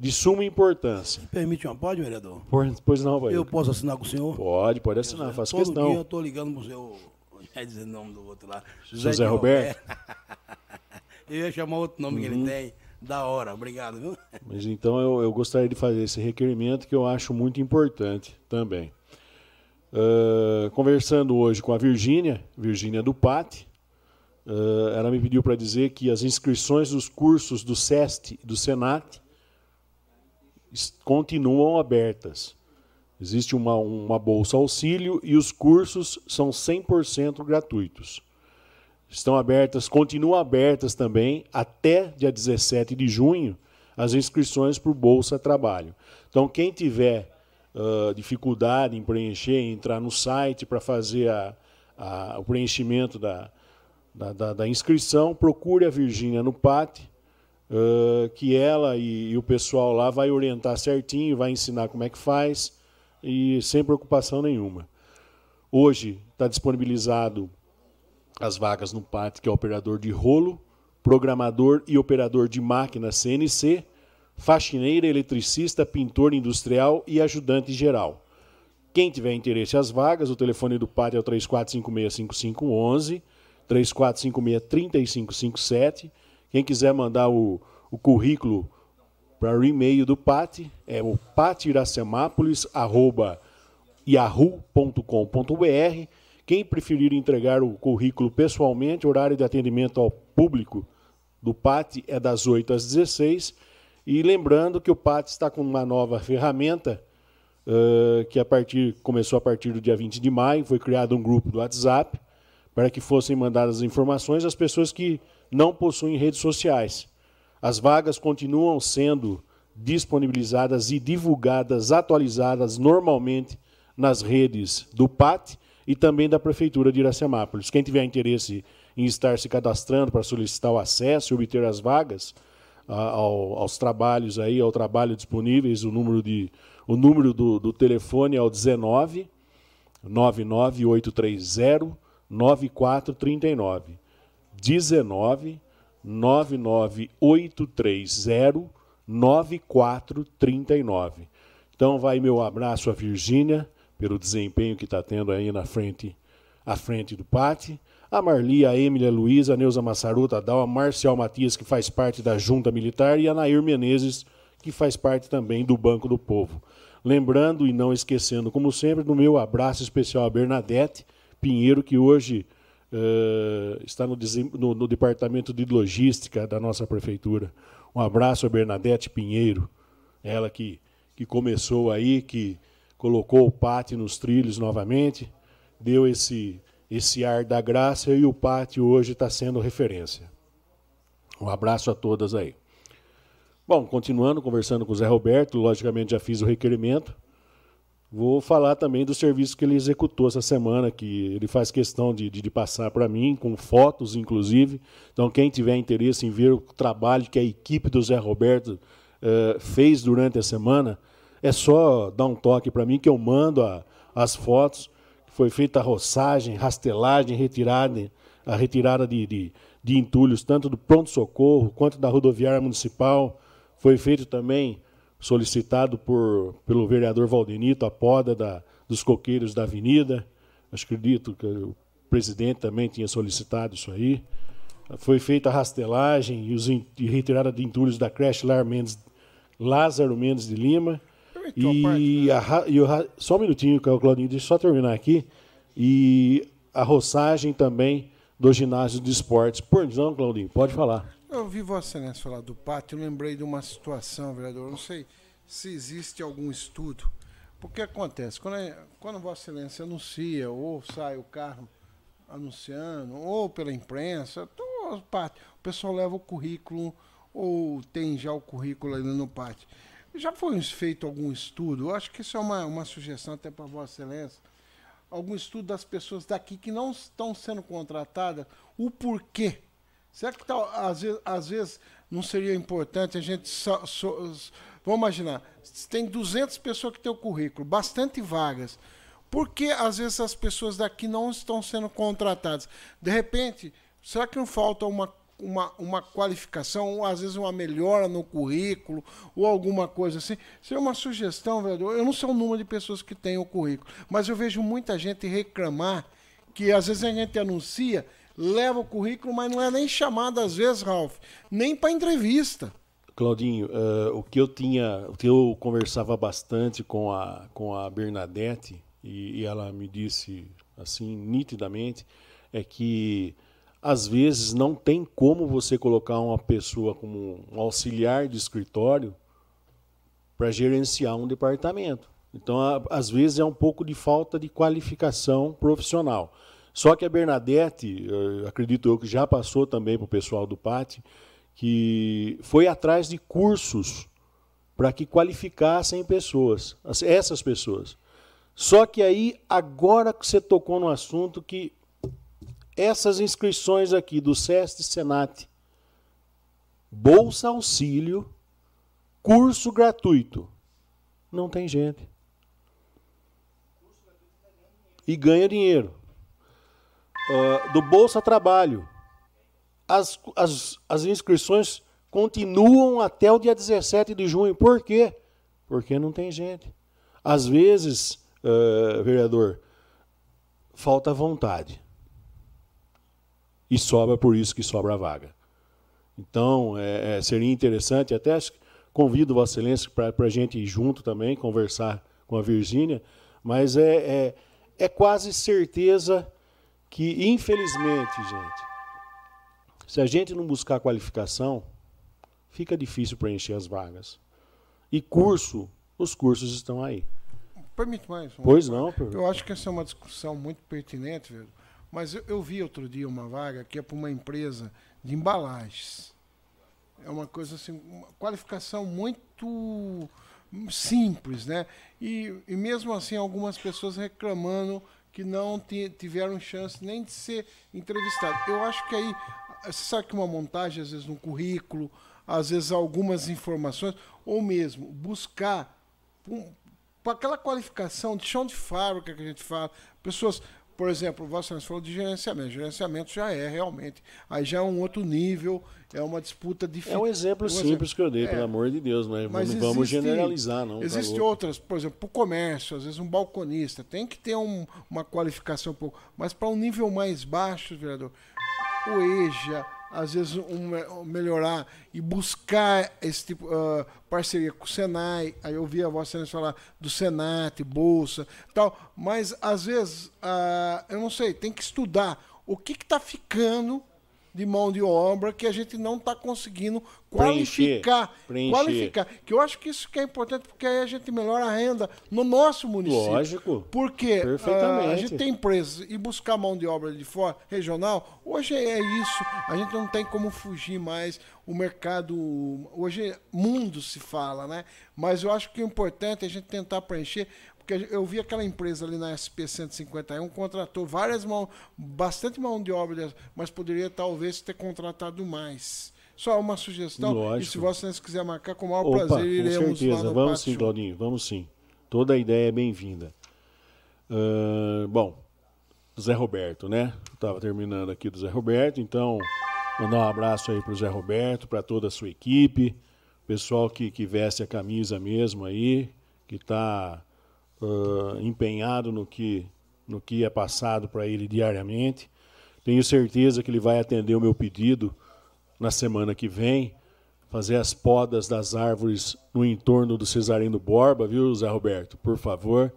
de suma importância. Permite uma pode, vereador? Pois não, vai. Eu posso assinar com o senhor? Pode, pode assinar, eu, faço todo questão. Dia eu estou ligando para o seu. É dizer o nome do outro lá. José, José Roberto. eu ia chamar outro nome uhum. que ele uhum. tem. Da hora, obrigado, viu? Mas então eu, eu gostaria de fazer esse requerimento que eu acho muito importante também. Uh, conversando hoje com a Virgínia, Virgínia do PAT, uh, ela me pediu para dizer que as inscrições dos cursos do SEST e do SENAT continuam abertas. Existe uma, uma bolsa auxílio e os cursos são 100% gratuitos. Estão abertas, continuam abertas também até dia 17 de junho as inscrições para Bolsa Trabalho. Então, quem tiver uh, dificuldade em preencher, entrar no site para fazer a, a, o preenchimento da, da, da, da inscrição, procure a Virgínia no PAT, uh, que ela e, e, o pessoal lá vai orientar certinho, vai ensinar como é que faz e sem preocupação nenhuma. Hoje está disponibilizado as vagas no PAT, que é operador de rolo, programador e operador de máquina CNC, faxineira, eletricista, pintor industrial e ajudante geral. Quem tiver interesse às vagas, o telefone do PAT é o 3456-5511, 3456-3557 quem quiser mandar o, o currículo para o e-mail do PAT, é o patiracemápolis.yahoo.com.br. Quem preferir entregar o currículo pessoalmente, horário de atendimento ao público do PAT é das 8 às 16. E lembrando que o PAT está com uma nova ferramenta uh, que a partir, começou a partir do dia 20 de maio, foi criado um grupo do WhatsApp para que fossem mandadas informações às pessoas que não possuem redes sociais. As vagas continuam sendo disponibilizadas e divulgadas, atualizadas normalmente nas redes do PAT e também da Prefeitura de Iracemápolis. Quem tiver interesse em estar se cadastrando para solicitar o acesso e obter as vagas ao, aos trabalhos aí, ao trabalho disponíveis, o número, de, o número do, do telefone é o 19 99830 9439. 19 99830 9439. Então vai meu abraço a Virgínia pelo desempenho que está tendo aí na frente, à frente do PAT. A Marli, a Emília Luiza, a Neuza Massaruta, a Dal, a Marcial Matias, que faz parte da Junta Militar, e a Nair Menezes, que faz parte também do Banco do Povo. Lembrando e não esquecendo, como sempre, do meu abraço especial a Bernadette Pinheiro, que hoje uh, está no, no, no, departamento de logística da nossa prefeitura. Um abraço a Bernadette Pinheiro, ela que, que começou aí, que colocou o pátio nos trilhos novamente, deu esse, esse ar da graça e o pátio hoje está sendo referência. Um abraço a todas aí. Bom, continuando, conversando com o Zé Roberto, logicamente já fiz o requerimento. Vou falar também do serviço que ele executou essa semana, que ele faz questão de, de, de passar para mim, com fotos, inclusive. Então, quem tiver interesse em ver o trabalho que a equipe do Zé Roberto uh, fez durante a semana, é só dar um toque para mim que eu mando a, as fotos. Foi feita a roçagem, rastelagem, retirada, a retirada de, de, de entulhos, tanto do pronto-socorro quanto da rodoviária municipal. Foi feito também solicitado por, pelo vereador Valdenito, a poda da, dos coqueiros da avenida. Acho que acredito que o presidente também tinha solicitado isso aí. Foi feita a rastelagem e, os, e retirada de entulhos da creche Lar Mendes, Lázaro Mendes de Lima. E, a, e o, só um minutinho, Claudinho, deixa eu só terminar aqui. E a roçagem também do ginásio de esportes. Por não, Claudinho, pode falar. Eu ouvi Vossa Excelência falar do pátio, eu lembrei de uma situação, vereador. Eu não sei se existe algum estudo. Porque acontece, quando, é, quando Vossa Excelência anuncia, ou sai o carro anunciando, ou pela imprensa, então, o pátio, o pessoal leva o currículo, ou tem já o currículo ali no pátio. Já foi feito algum estudo? Eu acho que isso é uma, uma sugestão até para Vossa Excelência. Algum estudo das pessoas daqui que não estão sendo contratadas, o porquê Será que tá, às, vezes, às vezes não seria importante a gente. Só, só, vamos imaginar, tem 200 pessoas que têm o currículo, bastante vagas. Por que às vezes as pessoas daqui não estão sendo contratadas? De repente, será que não falta uma, uma, uma qualificação, ou às vezes uma melhora no currículo, ou alguma coisa assim? Seria uma sugestão, vereador. Eu não sei o número de pessoas que têm o currículo, mas eu vejo muita gente reclamar que às vezes a gente anuncia leva o currículo, mas não é nem chamado às vezes, Ralph, nem para entrevista. Claudinho, uh, o que eu tinha, o que eu conversava bastante com a com a Bernadette e, e ela me disse assim nitidamente é que às vezes não tem como você colocar uma pessoa como um auxiliar de escritório para gerenciar um departamento. Então, às vezes é um pouco de falta de qualificação profissional. Só que a Bernadette, acredito eu que já passou também para o pessoal do PAT, que foi atrás de cursos para que qualificassem pessoas, essas pessoas. Só que aí, agora que você tocou no assunto, que essas inscrições aqui do SEST Senat, Bolsa Auxílio, curso gratuito, não tem gente. E ganha dinheiro uh, do Bolsa Trabalho. As, as, as inscrições continuam até o dia 17 de junho. Por quê? Porque não tem gente. Às vezes, uh, vereador, falta vontade. E sobra por isso que sobra a vaga. Então, é, é, seria interessante, até convido Vossa Excelência para a gente ir junto também, conversar com a Virgínia, mas é, é, é quase certeza que, infelizmente, gente, se a gente não buscar qualificação, fica difícil preencher as vagas. E curso, os cursos estão aí. Permite mais. Pois não. Eu acho que essa é uma discussão muito pertinente, velho. Mas eu, eu vi outro dia uma vaga que é para uma empresa de embalagens. É uma coisa assim, uma qualificação muito simples, né? E, e mesmo assim, algumas pessoas reclamando que não tiveram chance nem de ser entrevistados. Eu acho que aí, você sabe que uma montagem, às vezes, no currículo, às vezes algumas informações, ou mesmo buscar um, aquela qualificação de chão de fábrica que a gente fala, pessoas por exemplo, o Vossa falou de gerenciamento. Gerenciamento já é realmente. Aí já é um outro nível, é uma disputa difícil. É um exemplo um simples exemplo. que eu dei, é. pelo amor de Deus, né? mas não vamos generalizar, não. Tá Existem tá outras, por exemplo, para o comércio, às vezes um balconista, tem que ter um, uma qualificação um pouco. Mas para um nível mais baixo, vereador, o EJA, às vezes um, melhorar e buscar esse tipo uh, parceria com o Senai. Aí eu vi a Vossa Excelência falar do Senat, Bolsa, tal. Mas às vezes, uh, eu não sei, tem que estudar o que está ficando de mão de obra que a gente não está conseguindo qualificar. Preencher, qualificar. Que eu acho que isso que é importante, porque aí a gente melhora a renda no nosso município. Lógico. Porque uh, a gente tem empresas e buscar mão de obra de fora, regional, hoje é isso. A gente não tem como fugir mais. O mercado. Hoje, mundo se fala, né? Mas eu acho que o importante é a gente tentar preencher Porque eu vi aquela empresa ali na SP 151 contratou várias mãos, bastante mão de obra, mas poderia talvez ter contratado mais. Só uma sugestão. Lógico. E se vocês quiserem marcar, com o maior Opa, prazer, iremos com certeza. vamos pátio. sim, Claudinho, vamos sim. Toda a ideia é bem-vinda. Ah, bom, Zé Roberto, né? Estava terminando aqui do Zé Roberto, então mandar um abraço aí para o Zé Roberto, para toda a sua equipe, pessoal que, que veste a camisa mesmo aí, que está empenhado no que, no que é passado para ele diariamente. Tenho certeza que ele vai atender o meu pedido na semana que vem, fazer as podas das árvores no entorno do Cesarino Borba, viu, Zé Roberto? Por favor,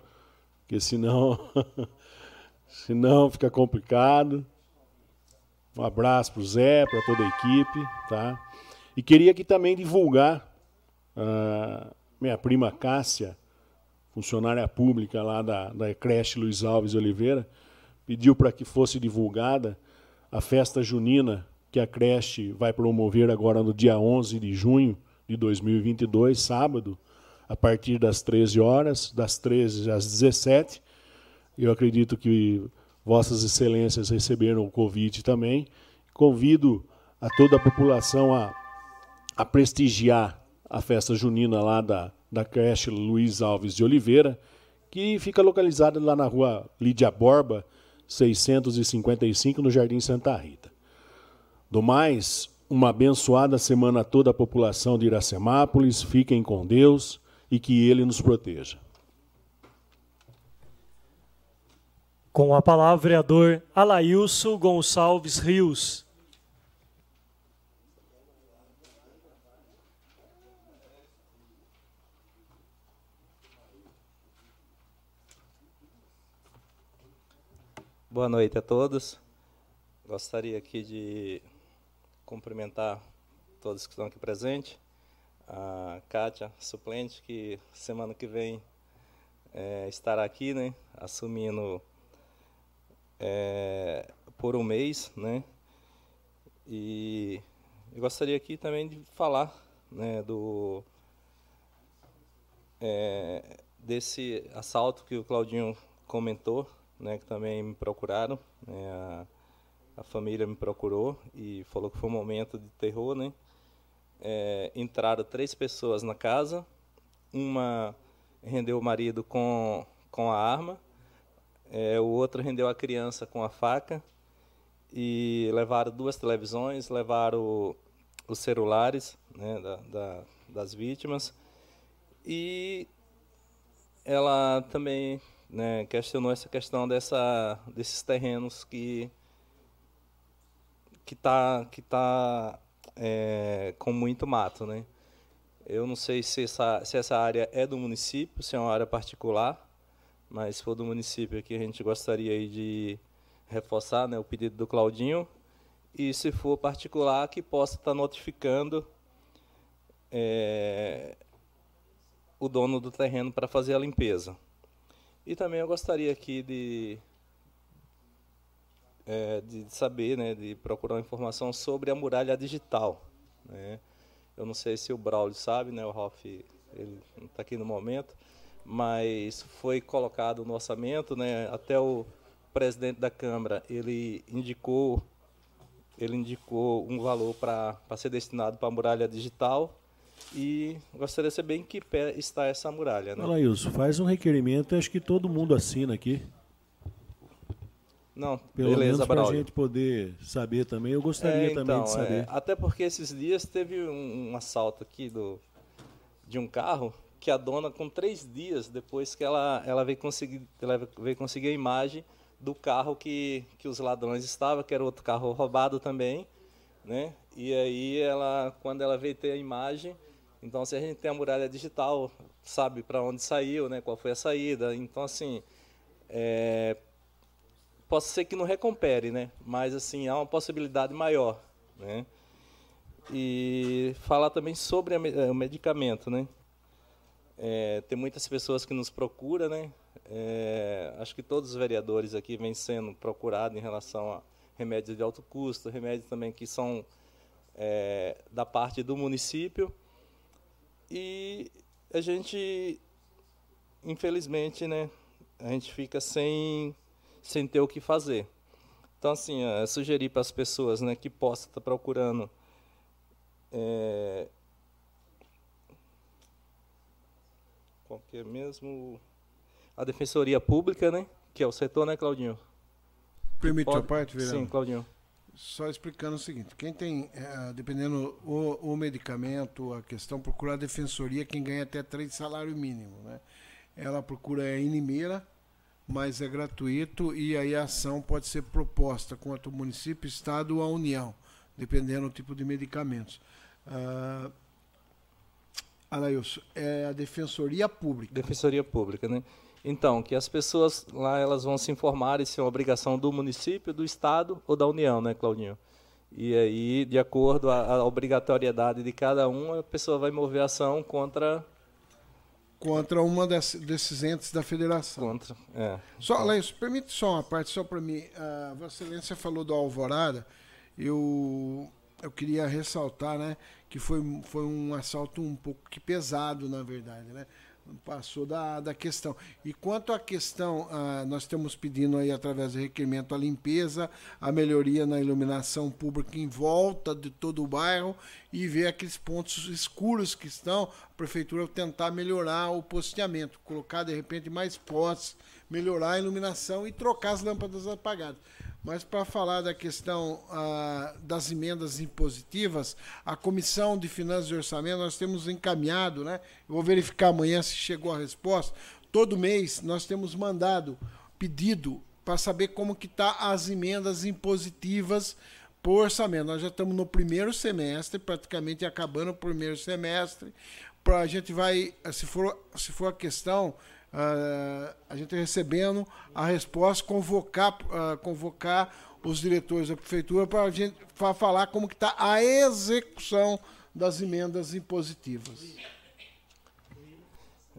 porque senão, senão fica complicado. Um abraço para o Zé, para toda a equipe, tá? E queria aqui também divulgar a minha prima Cássia, funcionária pública lá da, da creche Luiz Alves Oliveira, pediu para que fosse divulgada a festa junina que a creche vai promover agora no dia 11 de junho de 2022, sábado, a partir das 13 horas, das 13 às 17. Eu acredito que Vossas Excelências receberam o convite também. Convido a toda a população a, a prestigiar a festa junina lá da, da creche Luiz Alves de Oliveira, que fica localizada lá na rua Lídia Borba, 655, no Jardim Santa Rita. Do mais, uma abençoada semana a toda a população de Iracemápolis. Fiquem com Deus e que Ele nos proteja. Com a palavra, vereador Alailson Gonçalves Rios. Boa noite a todos. Gostaria aqui de cumprimentar todos que estão aqui presentes. A Kátia, suplente, que semana que vem é, estará aqui, né, assumindo é, por um mês, né, e eu gostaria aqui também de falar, né, do é, desse assalto que o Claudinho comentou, né, que também me procuraram, né, a, a família me procurou e falou que foi um momento de terror, né? É, entraram três pessoas na casa, uma rendeu o marido com, com a arma, é, o outro rendeu a criança com a faca e levaram duas televisões, levaram os celulares né, da, da, das vítimas e ela também né, questionou essa questão dessa, desses terrenos que que está que tá, é, com muito mato, né? Eu não sei se essa, se essa área é do município, se é uma área particular, mas se for do município aqui, a gente gostaria de reforçar né, o pedido do Claudinho, e se for particular, que possa estar tá notificando é, o dono do terreno para fazer a limpeza. E também eu gostaria aqui de é, de saber, né, de procurar informação sobre a muralha digital. Né? Eu não sei se o Braulio sabe, né, o Ralf ele não está aqui no momento, mas foi colocado no orçamento, né, até o presidente da Câmara ele indicou ele indicou um valor para ser destinado para a muralha digital e gostaria de saber em que pé está essa muralha. Né? Olha, Wilson, faz um requerimento, acho que todo mundo assina aqui. Não, Pelo beleza, menos para a gente poder saber também. Eu gostaria É, também então, de saber. é, até porque esses dias teve um, um assalto aqui do, de um carro que a dona, com três dias depois que ela, ela, veio, conseguir, ela veio conseguir a imagem do carro que, que os ladrões estavam, que era outro carro roubado também, né? E aí ela, quando ela veio ter a imagem, então se a gente tem a muralha digital, sabe para onde saiu, né? Qual foi a saída? Então assim, é, pode ser que não recompere, né? Mas assim há uma possibilidade maior, né? E falar também sobre a o medicamento, né? É, tem muitas pessoas que nos procuram, né? É, acho que todos os vereadores aqui vêm sendo procurados em relação a remédios de alto custo, remédios também que são é, da parte do município. E a gente infelizmente, né, a gente fica sem, sem ter o que fazer. Então, assim, sugerir para as pessoas né, que possam estar tá procurando é, qual que é mesmo? A Defensoria Pública, né? Que é o setor, né, Claudinho? Permite Pode... a parte, vereador? Sim, Claudinho. Só explicando o seguinte, quem tem, é, dependendo o, o medicamento, a questão, procura a defensoria, quem ganha até três salários mínimos, né? Ela procura a Inimeira, mas é gratuito e aí a ação pode ser proposta contra o município, estado ou a União, dependendo do tipo de medicamentos. Uh, Alailson, é a Defensoria Pública. Defensoria Pública, né? Então, que as pessoas lá elas vão se informar se é uma obrigação do município, do estado ou da União, né, Claudinho? E aí, de acordo a, a obrigatoriedade de cada um, a pessoa vai mover ação contra contra uma desse, desses entes da federação. Contra, é. Só, Leis, permite só uma parte, só para mim. A Vossa Excelência falou do Alvorada, eu, eu queria ressaltar né, que foi, foi um assalto um pouco que pesado, na verdade. Né? Passou da, da questão. E quanto à questão, ah, nós estamos pedindo aí através do requerimento a limpeza, a melhoria na iluminação pública em volta de todo o bairro e ver aqueles pontos escuros que estão, a prefeitura tentar melhorar o posteamento, colocar de repente mais postes, melhorar a iluminação e trocar as lâmpadas apagadas. Mas para falar da questão ah, das emendas impositivas, a Comissão de Finanças e Orçamento, nós temos encaminhado, né? Eu vou verificar amanhã se chegou a resposta. Todo mês nós temos mandado pedido para saber como que está as emendas impositivas por orçamento. Nós já estamos no primeiro semestre, praticamente acabando o primeiro semestre. Pra, a gente vai, se for, se for a questão Uh, a gente recebendo a resposta, convocar, uh, convocar os diretores da prefeitura para a gente pra falar como que está a execução das emendas impositivas.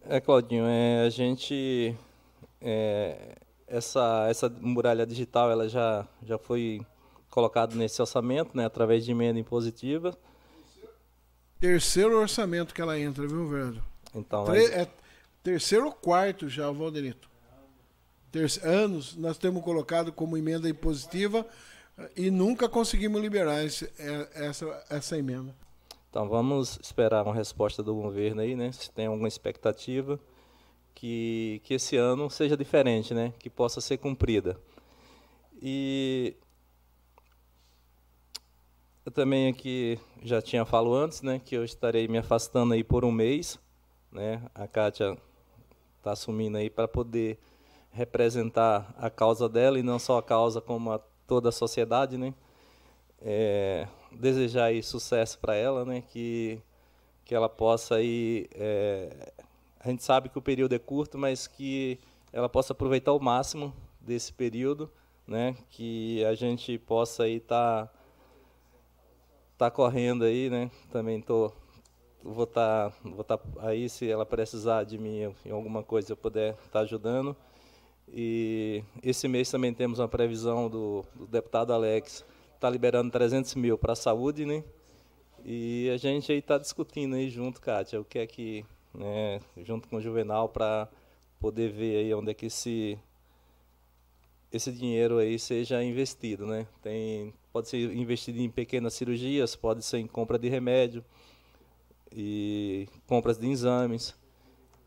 É, Claudinho, é, a gente é, essa essa muralha digital ela já já foi colocada nesse orçamento, né, através de emenda impositiva. Terceiro orçamento que ela entra, viu, velho? Então, Tre é, terceiro ou quarto já, Valderito. Terce anos nós temos colocado como emenda impositiva eh, e nunca conseguimos liberar esse, eh, essa, essa emenda. Então vamos esperar uma resposta do governo aí, né? Se tem alguma expectativa que, que esse ano seja diferente, né? Que possa ser cumprida. E eu também aqui já tinha falado antes, né? Que eu estarei me afastando aí por um mês, né? A Kátia está assumindo aí para poder representar a causa dela e não só a causa como a toda a sociedade, né? É, desejar aí sucesso para ela, né? Que que ela possa aí é, a gente sabe que o período é curto, mas que ela possa aproveitar o máximo desse período, né? Que a gente possa aí estar tá, tá correndo aí, né? Também tô vou estar tá, vou tá aí se ela precisar de mim em alguma coisa eu puder estar tá ajudando. E esse mês também temos uma previsão do, do deputado Alex está liberando 300 mil para a saúde, né? E a gente aí está discutindo aí junto, Kátia, o que é que, né, junto com o Juvenal, para poder ver aí onde é que esse, esse dinheiro aí seja investido, né? Tem, pode ser investido em pequenas cirurgias, pode ser em compra de remédio, e compras de exames.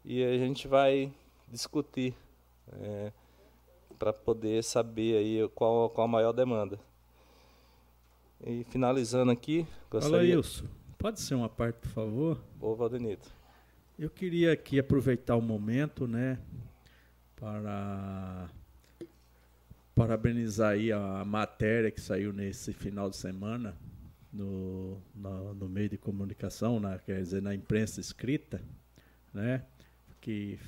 E a gente vai discutir é, para poder saber aí qual, qual a maior demanda. E finalizando aqui, gostaria... Fala, Wilson. Pode ser uma parte, por favor? Ô, Valdenito. Eu queria aqui aproveitar o momento, né, para parabenizar aí a matéria que saiu nesse final de semana no, no, no, meio de comunicação, na, quer dizer, na imprensa escrita, né, que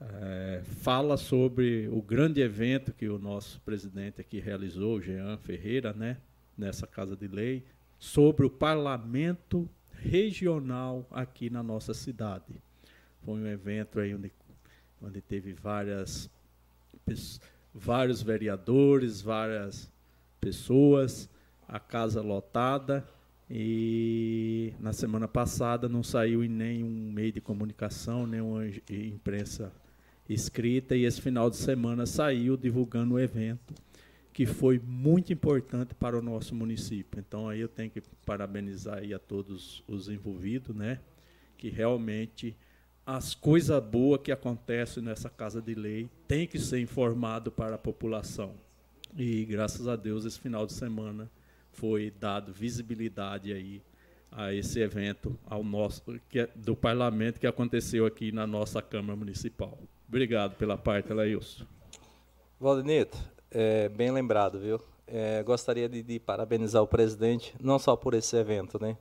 é, fala sobre o grande evento que o nosso presidente aqui realizou, Jean Ferreira, né, nessa Casa de Lei, sobre o parlamento regional aqui na nossa cidade. Foi um evento aí onde, onde teve várias, vários vereadores, várias pessoas, a casa lotada E na semana passada não saiu em nenhum meio de comunicação, nenhuma imprensa escrita, e esse final de semana saiu divulgando o evento, que foi muito importante para o nosso município. Então aí eu tenho que parabenizar aí a todos os envolvidos, né? Que realmente as coisas boas que acontecem nessa casa de lei tem que ser informado para a população. E graças a Deus esse final de semana foi dado visibilidade aí a esse evento ao nosso é do parlamento que aconteceu aqui na nossa Câmara Municipal. Obrigado pela parte, Lailson. Valdenito, é, bem lembrado, viu? É, gostaria de, de, parabenizar o presidente, não só por esse evento, né?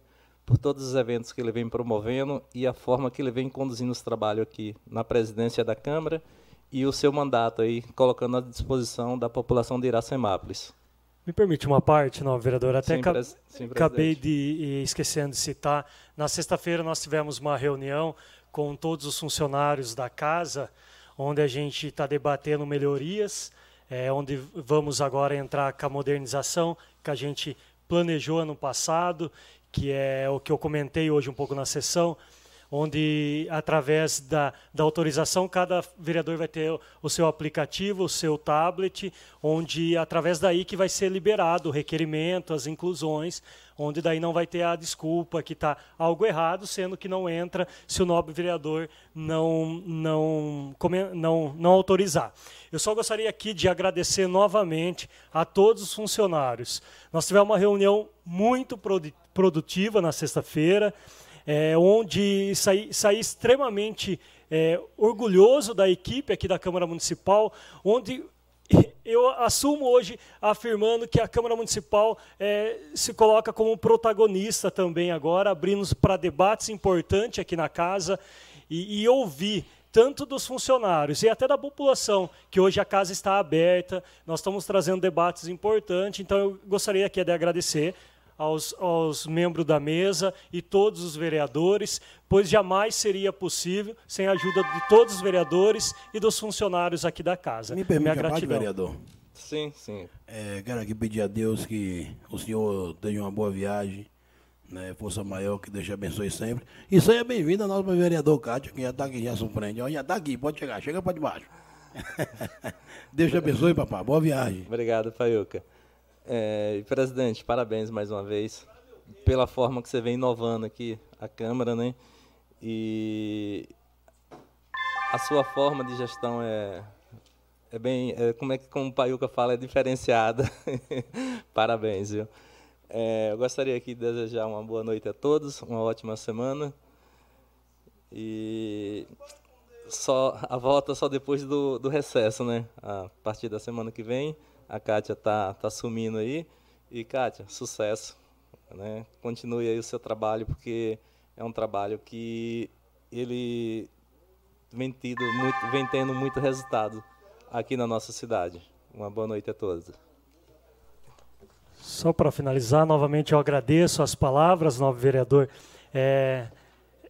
Por todos os eventos que ele vem promovendo e a forma que ele vem conduzindo os trabalhos aqui na presidência da Câmara e o seu mandato aí, colocando à disposição da população de Iracemápolis. Me permite uma parte, não, vereador? Até sim, ca sim, acabei de esquecendo de citar. Na sexta-feira nós tivemos uma reunião com todos os funcionários da casa, onde a gente está debatendo melhorias, é, onde vamos agora entrar com a modernização que a gente planejou ano passado, que é o que eu comentei hoje um pouco na sessão onde através da, da autorização cada vereador vai ter o seu aplicativo, o seu tablet, onde através daí que vai ser liberado o requerimento, as inclusões, onde daí não vai ter a desculpa que está algo errado, sendo que não entra se o nobre vereador não, não, não, não autorizar. Eu só gostaria aqui de agradecer novamente a todos os funcionários. Nós tivemos uma reunião muito produtiva na sexta-feira é, onde saí, saí extremamente é, orgulhoso da equipe aqui da Câmara Municipal, onde eu assumo hoje afirmando que a Câmara Municipal é, se coloca como protagonista também agora, abrindo para debates importantes aqui na casa e, e ouvir tanto dos funcionários e até da população, que hoje a casa está aberta, nós estamos trazendo debates importantes, então eu gostaria aqui de agradecer aos, aos membros da mesa e todos os vereadores, pois jamais seria possível sem a ajuda de todos os vereadores e dos funcionários aqui da casa. Me permite Minha gratidão. Parte, vereador? Sim, sim. É, quero aqui pedir a Deus que o senhor tenha uma boa viagem, né, força maior, que Deus te abençoe sempre. E seja bem-vindo ao nosso vereador Cátia, que já está aqui, já surpreende. já está aqui, pode chegar, chega para debaixo. Deus te abençoe, papai. Boa viagem. Obrigado, Faiuca. É, presidente, parabéns mais uma vez pela forma que você vem inovando aqui a Câmara, né? E a sua forma de gestão é, é bem, é, como é que como o Paiuca fala, é diferenciada. parabéns, viu? É, eu gostaria aqui de desejar uma boa noite a todos, uma ótima semana. E só a volta só depois do, do recesso, né? A partir da semana que vem a Kátia tá, tá sumindo aí. E, Kátia, sucesso. Né? Continue aí o seu trabalho, porque é um trabalho que ele vem, tido muito, vem tendo muito resultado aqui na nossa cidade. Uma boa noite a todos. Só para finalizar, novamente eu agradeço as palavras, novo vereador. É,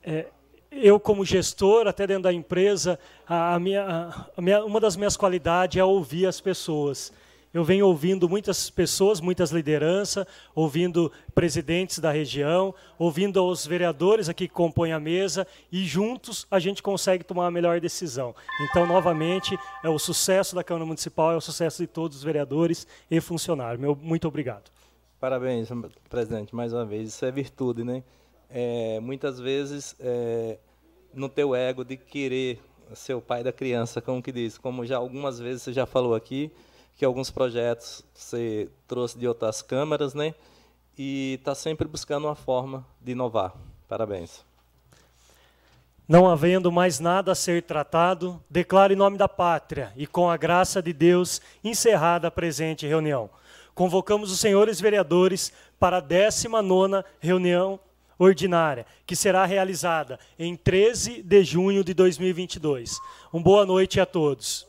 é, eu, como gestor, até dentro da empresa, a, a minha, a minha, uma das minhas qualidades é ouvir as pessoas. Eu venho ouvindo muitas pessoas, muitas lideranças, ouvindo presidentes da região, ouvindo os vereadores aqui que compõem a mesa e juntos a gente consegue tomar a melhor decisão. Então, novamente, é o sucesso da Câmara Municipal, é o sucesso de todos os vereadores e funcionários. Meu, muito obrigado. Parabéns, presidente, mais uma vez. Isso é virtude, né? É, muitas vezes, é, no teu ego de querer ser o pai da criança, como que diz, como já algumas vezes você já falou aqui, que alguns projetos você trouxe de outras câmaras, né? E está sempre buscando uma forma de inovar. Parabéns. Não havendo mais nada a ser tratado, declaro em nome da pátria e com a graça de Deus encerrada a presente reunião. Convocamos os senhores vereadores para a 19 reunião ordinária, que será realizada em 13 de junho de 2022. Uma boa noite a todos.